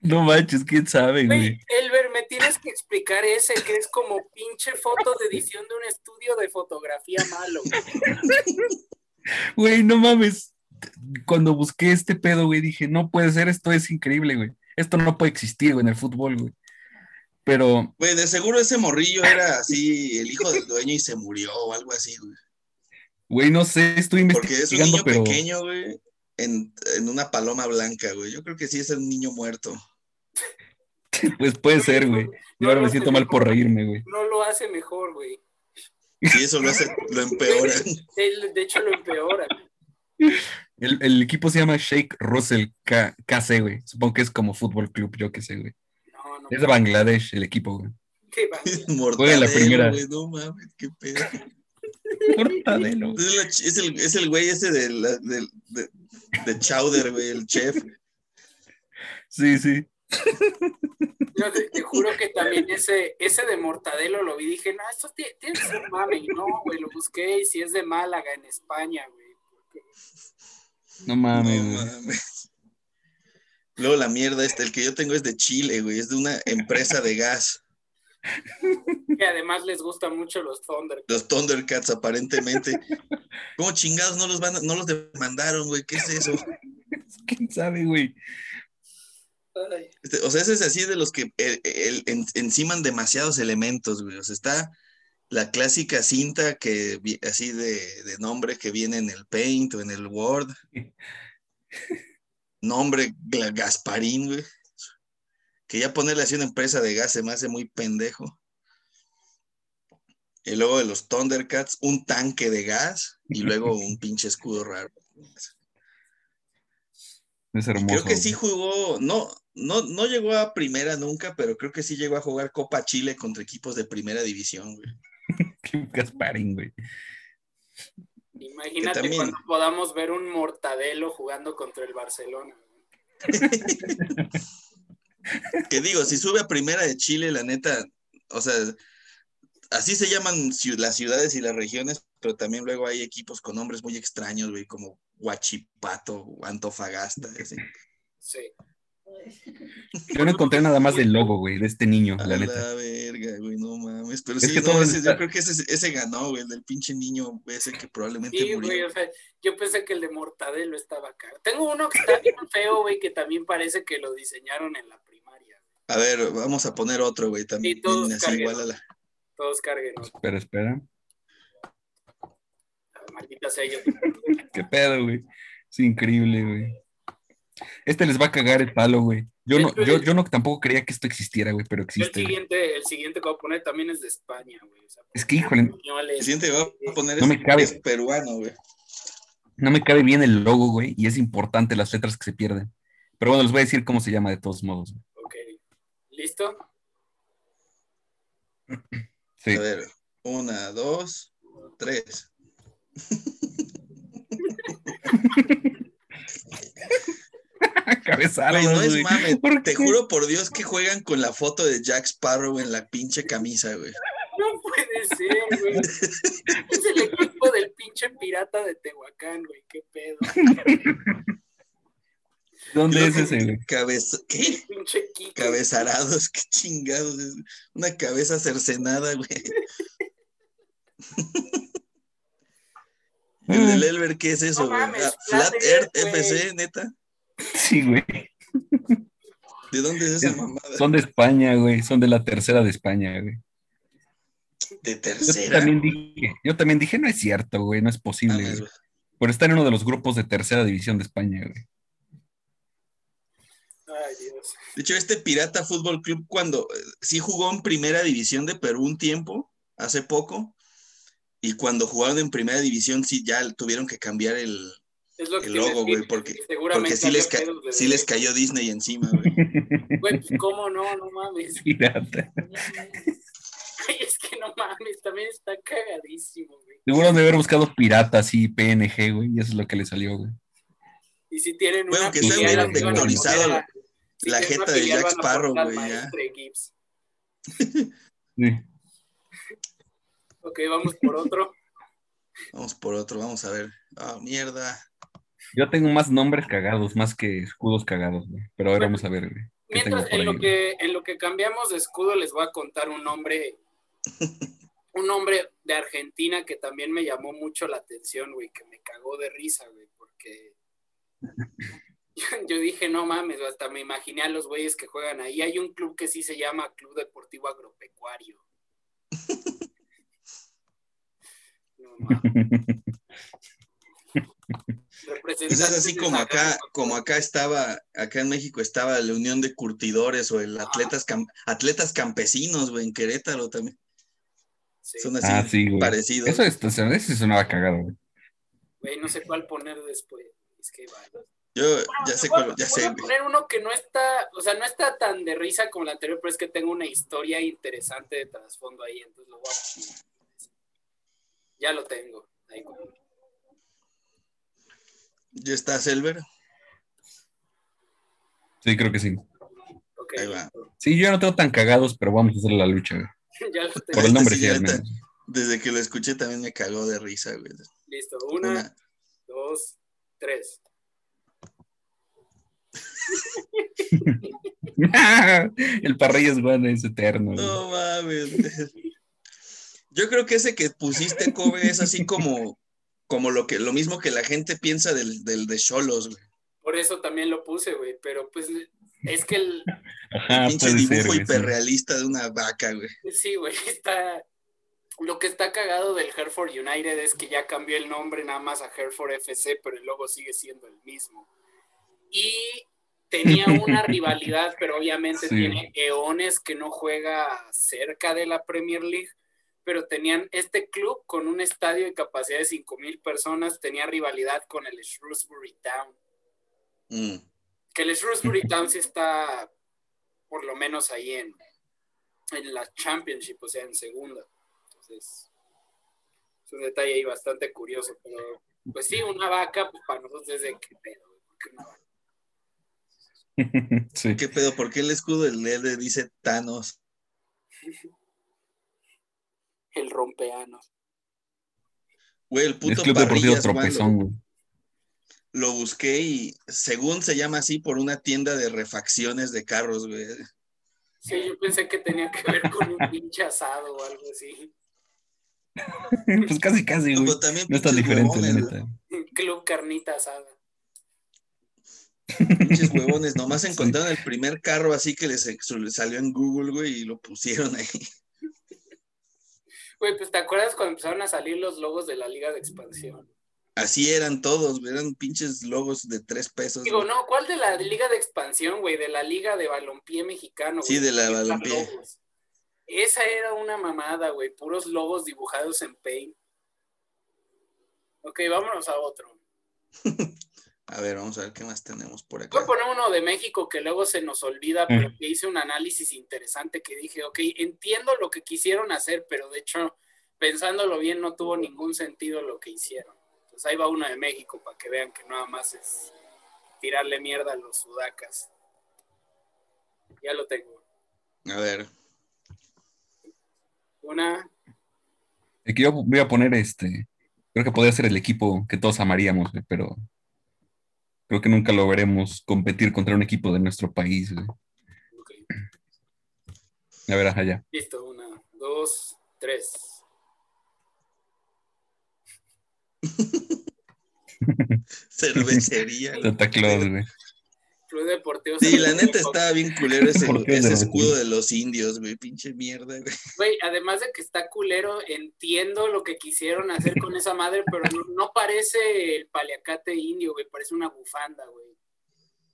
No manches, quién sabe, Güey, güey. Elber, me tienes que explicar ese, que es como pinche foto de edición de un estudio de fotografía malo. güey. Güey, no mames. Cuando busqué este pedo, güey, dije, no puede ser, esto es increíble, güey. Esto no puede existir, güey, en el fútbol, güey. Pero, Güey, de seguro ese morrillo era así, el hijo del dueño y se murió o algo así, güey. güey, no sé, estoy Porque es un investigando, niño pero pequeño, güey, en, en una paloma blanca, güey. Yo creo que sí es un niño muerto. pues puede ser, güey. Y No ahora me siento mal por reírme, güey. No lo hace mejor, güey. Y eso lo hace, lo empeora. De hecho, lo empeora. El, el equipo se llama Sheikh Russell K- KC, güey. Supongo que es como fútbol club, yo qué sé, güey. No, no. Es de Bangladesh el equipo, güey. qué va. Mortadelo, la primera. güey, no mames, qué pedo. Mortadelo. Es, la ch- es el, es el güey ese de, la- del- de, de Chowder, güey, el chef. Sí, sí. Yo te, te juro que también ese, ese de Mortadelo lo vi y dije, no, esto tie- tiene que ser mame. Y no, güey, lo busqué y si es de Málaga, en España, güey. porque- No No mames, güey. mames. Luego la mierda esta, el que yo tengo es de Chile, güey, es de una empresa de gas. Que además les gustan mucho los Thunder. Los Thundercats, aparentemente. ¿Cómo chingados no los van, no los demandaron, güey? ¿Qué es eso? ¿Quién sabe, güey? Este, o sea, ese es así de los que el- el- en- enciman demasiados elementos, güey. O sea, está la clásica cinta que así de, de nombre que viene en el Paint o en el Word. Nombre Gasparín, güey. Que ya ponerle así una empresa de gas se me hace muy pendejo. Y luego de los Thundercats, un tanque de gas y luego un pinche escudo raro. Es hermoso. Creo que sí jugó, no, no, no llegó a primera nunca, pero creo que sí llegó a jugar Copa Chile contra equipos de primera división, güey. Gasparín, güey. Imagínate también- cuando podamos ver un Mortadelo jugando contra el Barcelona. Que digo, si sube a primera de Chile, la neta, o sea, así se llaman las ciudades y las regiones, pero también luego hay equipos con nombres muy extraños, güey, como Huachipato, o Antofagasta, así. Sí. Yo no encontré nada más del logo, güey, de este niño, A la la neta. verga, güey, no mames. Pero Es sí, que no, todo ese- está- yo creo que ese, ese ganó, güey, el del pinche niño ese que probablemente Sí, murió. güey, o sea, yo pensé que el de Mortadelo estaba acá. Tengo uno que está bien feo, güey, que también parece que lo diseñaron en la primaria. A ver, vamos a poner otro, güey, también todos así carguen. igual a la. Todos carguen. Espera, espera. Maldita sea yo. Qué pedo, güey. Es increíble, güey. Este les va a cagar el palo, güey. Yo no, yo, yo no tampoco creía que esto existiera, güey, pero El existe. güey. siguiente, el siguiente que voy a poner también es de España, güey. O sea, Es que, híjole, españoles. El siguiente que voy a poner No es, me cabe. es peruano, güey. no me cabe bien el logo, güey, y es importante las letras que se pierden. Pero bueno, les voy a decir cómo se llama de todos modos. güey. Ok. ¿Listo? Sí. A ver, una, dos, tres. Cabezadas, Güey, no es güey. mame, ¿Por te qué? juro por Dios que juegan con la foto de Jack Sparrow en la pinche camisa, güey. No puede ser, güey. Es el equipo del pinche pirata de Tehuacán, güey. Qué pedo. ¿Dónde es ese, güey? Cabeza, ¿qué? Pinche Kiko. Cabezarados, qué chingados. es Una cabeza cercenada, güey. El del Elber, ¿qué es eso, No güey? mames, Ah, Flat Flat Earth. FC, neta. Sí, güey. ¿De dónde es esa mamada? Son de España, güey. Son de la tercera de España, güey. De Yo tercera. también dije, yo también dije, no es cierto, güey, no es posible. Mames, güey. güey. Por estar en uno de los grupos de tercera división de España, güey. Ay, Dios. De hecho, este Pirata Fútbol Club, cuando eh, sí jugó en primera división de Perú un tiempo, hace poco, y cuando jugaron en primera división, sí ya tuvieron que cambiar el, Es lo que el logo, güey, porque, seguramente porque sí, les ca- sí les cayó Disney encima, güey. Güey, pues, ¿cómo no? No mames. Pirata. Ay, es que no mames, también está cagadísimo, güey. Seguro de haber buscado piratas y PNG, güey, y eso es lo que le salió, güey. Y si tienen Bueno, una que sea, filial, hubieran vectorizado poner a- si la jeta de Jack Sparrow, güey, ya. maestre Gibbs. Sí. Ok, vamos por otro. Vamos por otro, vamos a ver. Ah, mierda. Yo tengo más nombres cagados, más que escudos cagados, güey. Pero ahora vamos a ver, güey. ¿Qué tengo Mientras, por en ahí, lo, güey? que, en lo que cambiamos de escudo, les voy a contar un nombre, un nombre de Argentina que también me llamó mucho la atención, güey, que me cagó de risa, güey, porque yo, yo dije, no mames, hasta me imaginé a los güeyes que juegan ahí. Hay un club que sí se llama Club Deportivo Agropecuario. No mames. Pues es así como acá, como acá estaba, acá en México estaba la Unión de Curtidores o el Atletas, Cam- Atletas Campesinos, güey, en Querétaro también. Sí, Son así Ah, sí, güey. parecidos. Eso, es, eso sonaba cagado, güey. güey, no sé cuál poner después. Es que vale. Yo ya sé cuál, ya voy sé, poner uno que no está, o sea, no está tan de risa como el anterior, pero es que tengo una historia interesante de trasfondo ahí, entonces lo voy a poner. Ya lo tengo. Ahí con- ¿Ya está Selver? Sí, creo que sí. ok, Ahí va. Sí, yo no tengo tan cagados, pero vamos a hacer la lucha, güey. ya lo tengo. Por el Este nombre, sí, al menos. Desde que lo escuché también me cagó de risa, güey. Listo, una, Una- dos, tres. el Parreyes, güey, es eterno. güey. No mames. Yo creo que ese que pusiste, Kobe, es así como, como lo que, lo mismo que la gente piensa del, del de Cholos, güey. Por eso también lo puse, güey, pero pues es que el, Ajá, Pinche ser, dibujo sí. hiperrealista de una vaca, güey. sí, güey, está... Lo que está cagado del Hereford United es que ya cambió el nombre nada más a Hereford FC, pero el logo sigue siendo el mismo. Y tenía una rivalidad, pero obviamente Sí. tiene eones que no juega cerca de la Premier League, pero tenían este club con un estadio de capacidad de 5.000 personas, tenía rivalidad con el Shrewsbury Town. Mm. Que el Shrewsbury Town sí está por lo menos ahí en, en la Championship, o sea, en segunda. Entonces, es un detalle ahí bastante curioso, pero pues sí, una vaca, pues para nosotros es de qué pedo, güey, ¿por qué una vaca? sí. ¿Qué pedo? ¿Por qué el escudo del LED dice Thanos? El rompeanos. Güey, el Es puto Club Deportivo Parrillas, ¿cuándo? Tropezón, güey. Lo busqué y según se llama así por una tienda de refacciones de carros, güey. Sí, yo pensé que tenía que ver con un pinche asado o algo así. Pues casi, casi, güey. Pero también No es pinches diferente, la neta. Club carnita asada. Pinches huevones, nomás encontraron el primer carro así que les salió en Google, güey, y lo pusieron ahí. Güey, pues ¿te acuerdas cuando empezaron a salir los logos de la Liga de Expansión? Así eran todos, eran pinches logos de tres pesos. Digo, güey. no, ¿cuál de la Liga de Expansión, güey? De la Liga de Balompié Mexicano. Sí, de la Balompié. Esa era una mamada, güey, puros logos dibujados en Paint. Ok, vámonos a otro. A ver, vamos a ver qué más tenemos por Voy acá. a poner uno de México que luego se nos olvida, pero que hice un análisis interesante que dije, ok, entiendo lo que quisieron hacer, pero de hecho, pensándolo bien, no tuvo ningún sentido lo que hicieron. Entonces ahí va uno de México para que vean que nada más es tirarle mierda a los sudacas. Ya lo tengo. A ver, Una, que yo voy a poner este. Creo que podría ser el equipo que todos amaríamos, pero creo que nunca lo veremos competir contra un equipo de nuestro país, güey. ok, A ver, allá. listo, una, dos, tres. cervecería. güey. Santa Claus, güey. Club Deportivo Sí, la neta está bien culero ese, ¿Por qué ese de escudo de los indios, güey, pinche mierda, güey. Güey, además de que está culero, entiendo lo que quisieron hacer con esa madre, pero no, no parece el paliacate indio, güey, parece una bufanda, güey.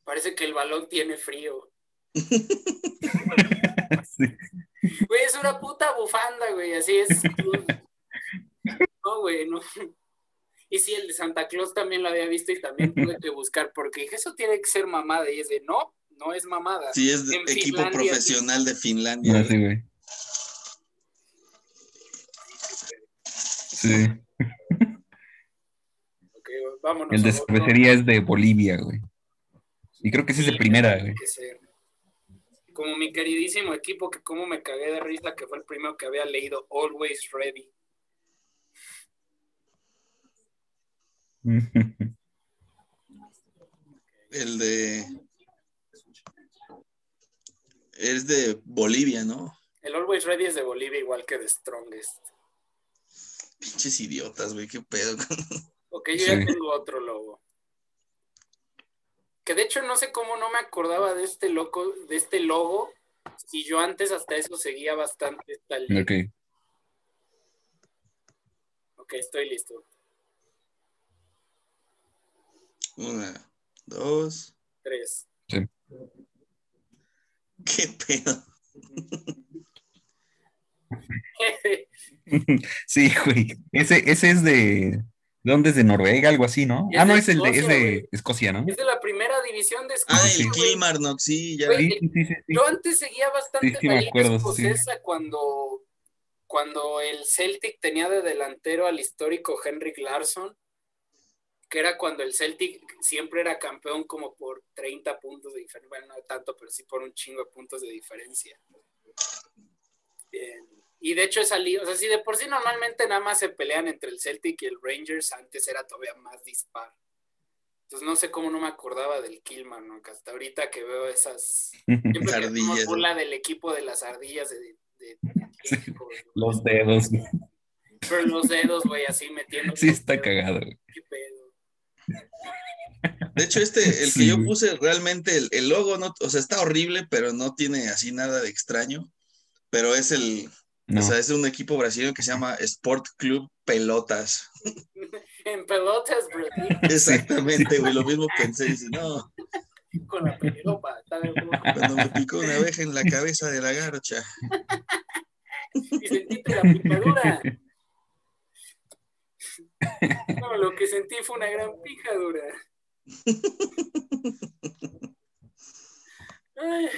Parece que el balón tiene frío. Sí. Güey, es una puta bufanda, güey, así es. No, güey, no. Y sí, el de Santa Claus también lo había visto y también tuve que buscar, porque dije, eso tiene que ser mamada. Y es de, no, no es mamada. Sí, es de- equipo Finlandia, profesional de Finlandia. No, sí, güey. Sí. Ok, vámonos. El de cervecería es de Bolivia, güey. Y creo que sí es de primera, güey. Tiene que ser. Como mi queridísimo equipo, que como me cagué de risa, que fue el primero que había leído Always Ready. El de. Es de Bolivia, ¿no? El Always Ready es de Bolivia, igual que The Strongest. Pinches idiotas, güey, qué pedo. Ok, yo ya Sí. tengo otro logo. Que de hecho no sé cómo no me acordaba de este loco, de este logo. Si yo antes hasta eso seguía bastante esta liga. Ok. Ok, estoy listo. Una, dos. Tres. ¿Qué pedo? Sí, güey. Ese, ese es de. ¿De dónde es? De Noruega, algo así, ¿no? Es Ah, no, es el de, es Escocia, de. Escocia, ¿no? es de la primera división de Ah, Escocia, el güey. Kilmarnock, sí, ya. Güey, Sí, sí, sí. Yo antes seguía bastante Sí, sí, la me liga acuerdo, escocesa cuando, cuando el Celtic tenía de delantero al histórico Henrik Larsson, que era cuando el Celtic siempre era campeón como por 30 puntos de diferencia, bueno, no tanto, pero sí por un chingo de puntos de diferencia. Bien. Y de hecho esa liga, o sea, si de por sí normalmente nada más se pelean entre el Celtic y el Rangers, antes era todavía más dispar. Entonces no sé cómo no me acordaba del Kilmarnock, hasta ahorita que veo esas... Siempre que burla del equipo de las ardillas de, de- de México, güey. Los dedos. güey. Pero los dedos, güey, así metiendo. Sí, está cagado, güey. ¿Qué pedo? De hecho, este, el que Sí, yo puse, realmente el, el logo, no, o sea, está horrible, pero no tiene así nada de extraño. Pero es el, No. o sea, es un equipo brasileño que se llama Sport Club Pelotas. En pelotas, Brasil, Exactamente, güey, lo mismo pensé, dice, no, con la broma. cuando me picó una abeja en la cabeza de la garcha. Y sentiste la picadura. No, lo que sentí fue una gran picadura. Ay.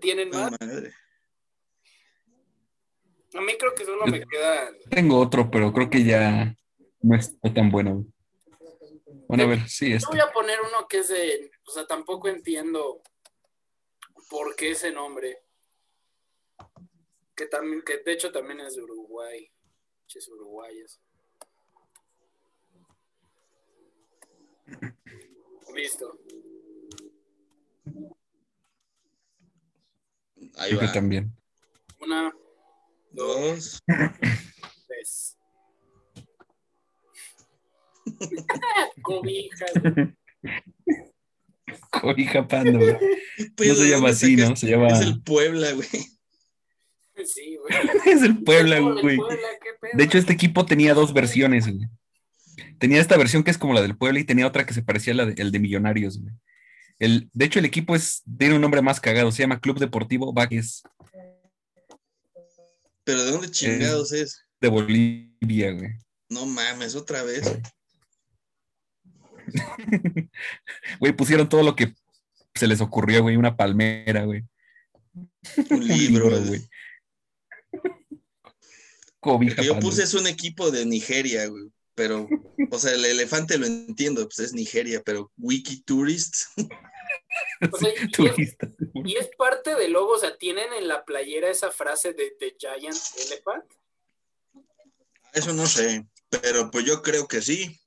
¿Tienen más? madre. A mí creo que solo me queda Tengo otro, pero creo que ya no está tan bueno. Bueno, a ver, sí, Yo este. voy a poner uno que es de, o sea, tampoco entiendo por qué ese nombre. Que también, que de hecho también es de Uruguay. Ches uruguayos. Listo. Ahí va. también. Una, Dos. tres. Cobijas. Cobija güey. ¿Qué pedo? No se ¿De llama así? ¿no? Se llama. Es el Puebla, güey. Sí, güey. Es el Puebla, güey. De hecho, este equipo tenía dos versiones, güey. Tenía esta versión que es como la del Puebla y tenía otra que se parecía a la de, el de Millonarios, güey. El, de hecho, el equipo es, tiene un nombre más cagado, se llama Club Deportivo Vaques Pero ¿de dónde chingados es? de Bolivia, güey. No mames, otra vez. Güey, pusieron todo lo que se les ocurrió, güey, una palmera, güey. Un libro, güey. Cobija El que yo puse es un equipo de Nigeria, güey. Pero, o sea, el elefante lo entiendo, pues es Nigeria, pero Wiki Tourists. O sea, y es- Turista. Y es parte del logo, o sea, tienen en la playera esa frase de The Giant Elephant. Eso no sé, pero pues yo creo que sí.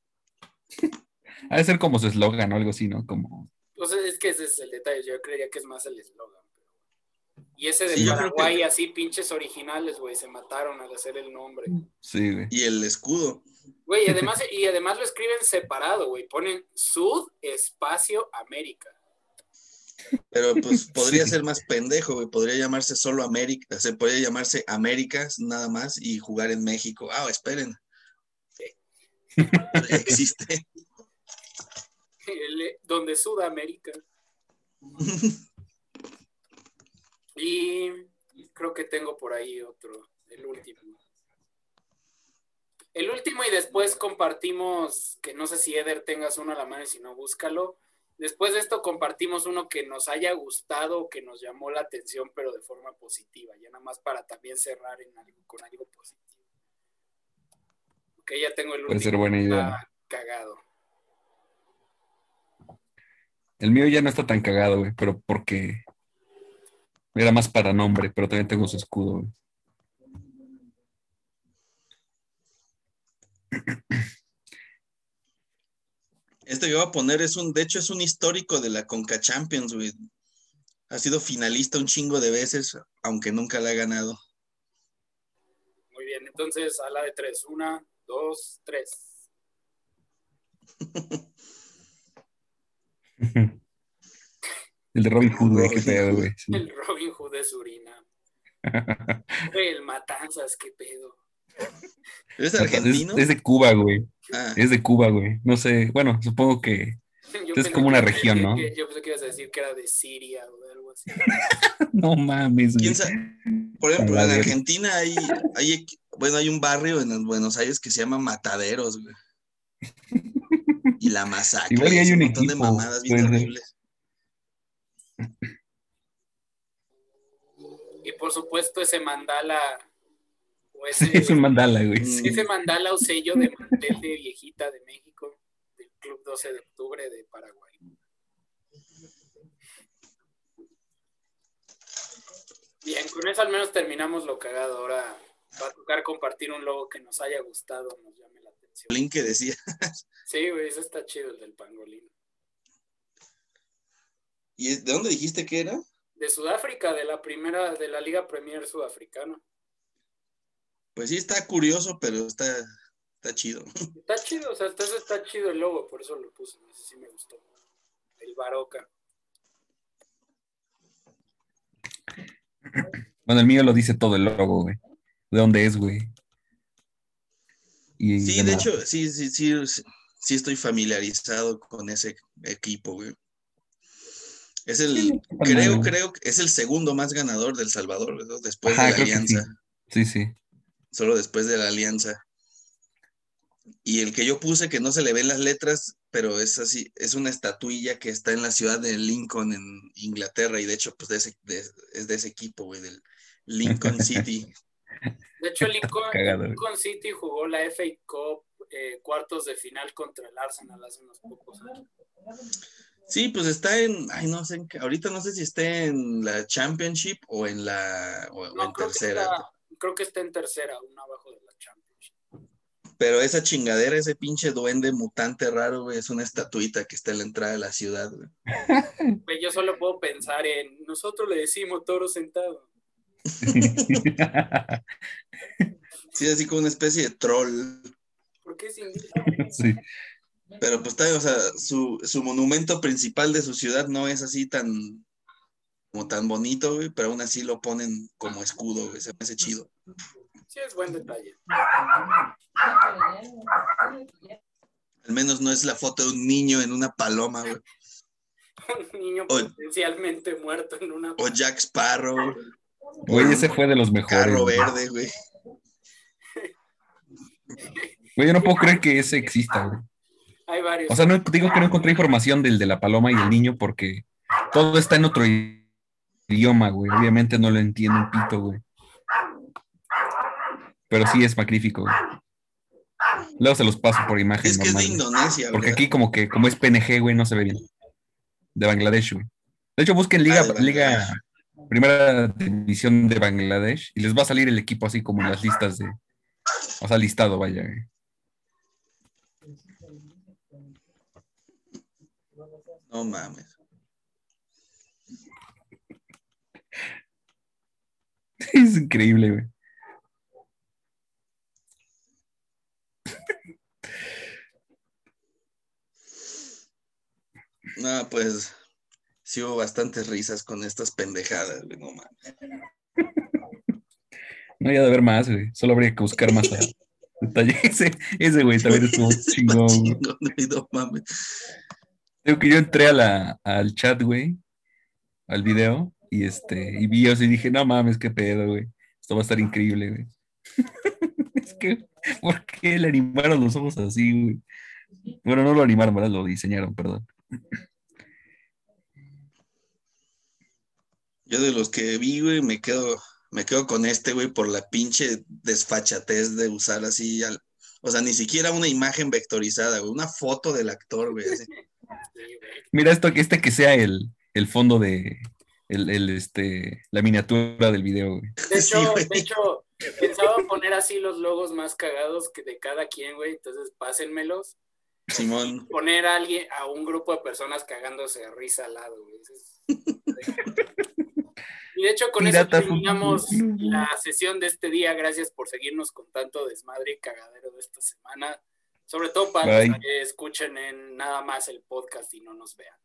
Ha de ser como su eslogan o algo así, ¿no? Como. O sea, es que ese es el detalle, yo creería que es más el eslogan. Y ese de Sí, Paraguay, que- así pinches originales, güey, se mataron al hacer el nombre. Sí, güey. Y el escudo. Güey, y además, y además lo escriben separado, güey, ponen Sud Espacio América. Pero pues podría Sí. ser más pendejo, güey. Podría llamarse solo América. Se podría llamarse Américas nada más y jugar en México. Ah, esperen. Existe. El- donde Sudamérica. Y creo que tengo por ahí otro, el último. El último y después compartimos, que no sé si Eder tengas uno a la mano y si no, búscalo. Después de esto compartimos uno que nos haya gustado o que nos llamó la atención, pero de forma positiva, ya nada más para también cerrar en algo, con algo positivo. Ok, ya tengo el último. Puede ser buena idea. Cagado. El mío ya no está tan cagado, güey, pero porque era más para nombre, pero también tengo su escudo, güey. Este que voy a poner es un, de hecho, es un histórico de la Conca Champions, güey. Ha sido finalista un chingo de veces, aunque nunca la ha ganado. Muy bien, entonces a la de tres. Una, dos, tres. El de Robin Hood, güey, qué pedo, güey. Sí. El Robin Hood de Surinam. Güey, el Matanzas, qué pedo. ¿Eres Es, argentino? es de Cuba, güey. Ah, Es de Cuba, güey. No sé, bueno, supongo que Yo Es como una región, decir ¿no? que- yo pensé que ibas a decir que era de Siria o de algo así. no mames, güey. Por ejemplo, A en ver. Argentina hay, hay, bueno, hay un barrio en Buenos Aires que se llama Mataderos, güey. Y la masacre, Igual y hay y un montón de equipo, mamadas bien horribles. Y por supuesto ese mandala o ese, mandala, güey. Sí. ese mandala o sello de mantel de viejita de México del Club 12 de Octubre de Paraguay. Bien, con eso al menos terminamos lo cagado. Ahora va a tocar compartir un logo que nos haya gustado, nos llame la atención. Link que decía, Sí, güey, ese está chido el del pangolín. ¿Y de dónde dijiste que era? De Sudáfrica, de la primera, de la Liga Premier Sudafricana. Pues sí, está curioso, pero está, está chido. Está chido, o sea, entonces está chido el logo, por eso lo puse, ese sí me gustó. El Baroca. Bueno, el mío lo dice todo el logo, güey. ¿De dónde es, güey? Y Sí, de hecho, sí, sí, sí, sí, sí estoy familiarizado con ese equipo, güey. Es el, Sí, creo, creo que es el segundo más ganador del Salvador, ¿verdad? Después Ajá, de la Alianza. Sí, sí. solo después de la alianza. Y el que yo puse, que no se le ven las letras, pero es así, es una estatuilla que está en la ciudad de Lincoln, en Inglaterra, y de hecho, pues de ese, de- es de ese equipo, güey, del Lincoln City. De hecho, Lincoln, Cagado, güey. Lincoln City jugó la FA Cup eh, cuartos de final contra el Arsenal hace unos pocos años. Sí, pues está en, ay, no sé, en qué- ahorita no sé si está en la Championship o en la, o, en creo que, tercera. está, creo que está en tercera, una abajo de la Championship. Pero esa chingadera, ese pinche duende mutante raro, güey, es una estatuita que está en la entrada de la ciudad, güey. Güey, yo solo puedo pensar en, nosotros le decimos toro sentado. Sí, así como una especie de troll. ¿Por qué es indígena? sí. Pero pues está, o sea, su, su monumento principal de su ciudad no es así tan, como tan bonito, güey, pero aún así lo ponen como escudo, güey, se me hace chido. Sí, es buen detalle. Al menos no es la foto de un niño en una paloma, güey. Un niño Oye. potencialmente muerto en una... O Jack Sparrow, Güey, ese fue de los mejores. carro verde, güey. Güey, yo no puedo creer que ese exista, güey. Hay varios. O sea, no digo que no encontré información del de la paloma y el niño porque todo está en otro idioma, güey. Obviamente no lo entiendo un pito, güey. Pero sí es magnífico, güey. Luego se los paso por imagen Es que es de normal, güey. Indonesia, Porque aquí como que como es PNG, güey, no se ve bien. De Bangladesh, güey. De hecho, busquen Liga, Ah. Liga Primera División de Bangladesh y les va a salir el equipo así como en las listas de... O sea, listado, vaya, güey. No mames. Es increíble, güey. No, pues sí hubo bastantes risas con estas pendejadas, güey, no mames. No había de haber más, güey. Solo habría que buscar más a- detalle. Ese, ese güey también estuvo chingón. Chingón, güey, no mames. Que yo entré a al chat, güey, al video, y este, y vi eso y dije, no mames, qué pedo, güey. Esto va a estar increíble, güey. es que, ¿por qué le animaron los ojos así, güey? Bueno, no lo animaron, ¿verdad? Lo diseñaron, perdón. Yo de los que vi, güey, me quedo, me quedo con este, güey, por la pinche desfachatez de usar así, o sea, ni siquiera una imagen vectorizada, güey, una foto del actor, güey. así. Mira, esto, este que sea el, el fondo de, el, el, este, la miniatura del video, güey. De Sí, hecho, güey. de hecho, pensaba poner así los logos más cagados que de cada quien, güey. Entonces, pásenmelos. Simón, Poner a alguien, a un grupo de personas cagándose de risa al lado, güey. Y de hecho, con Pirata eso terminamos la sesión de este día. Gracias por seguirnos con tanto desmadre y cagadero de esta semana. Sobre todo para Bye. que escuchen en nada más el podcast y no nos vean.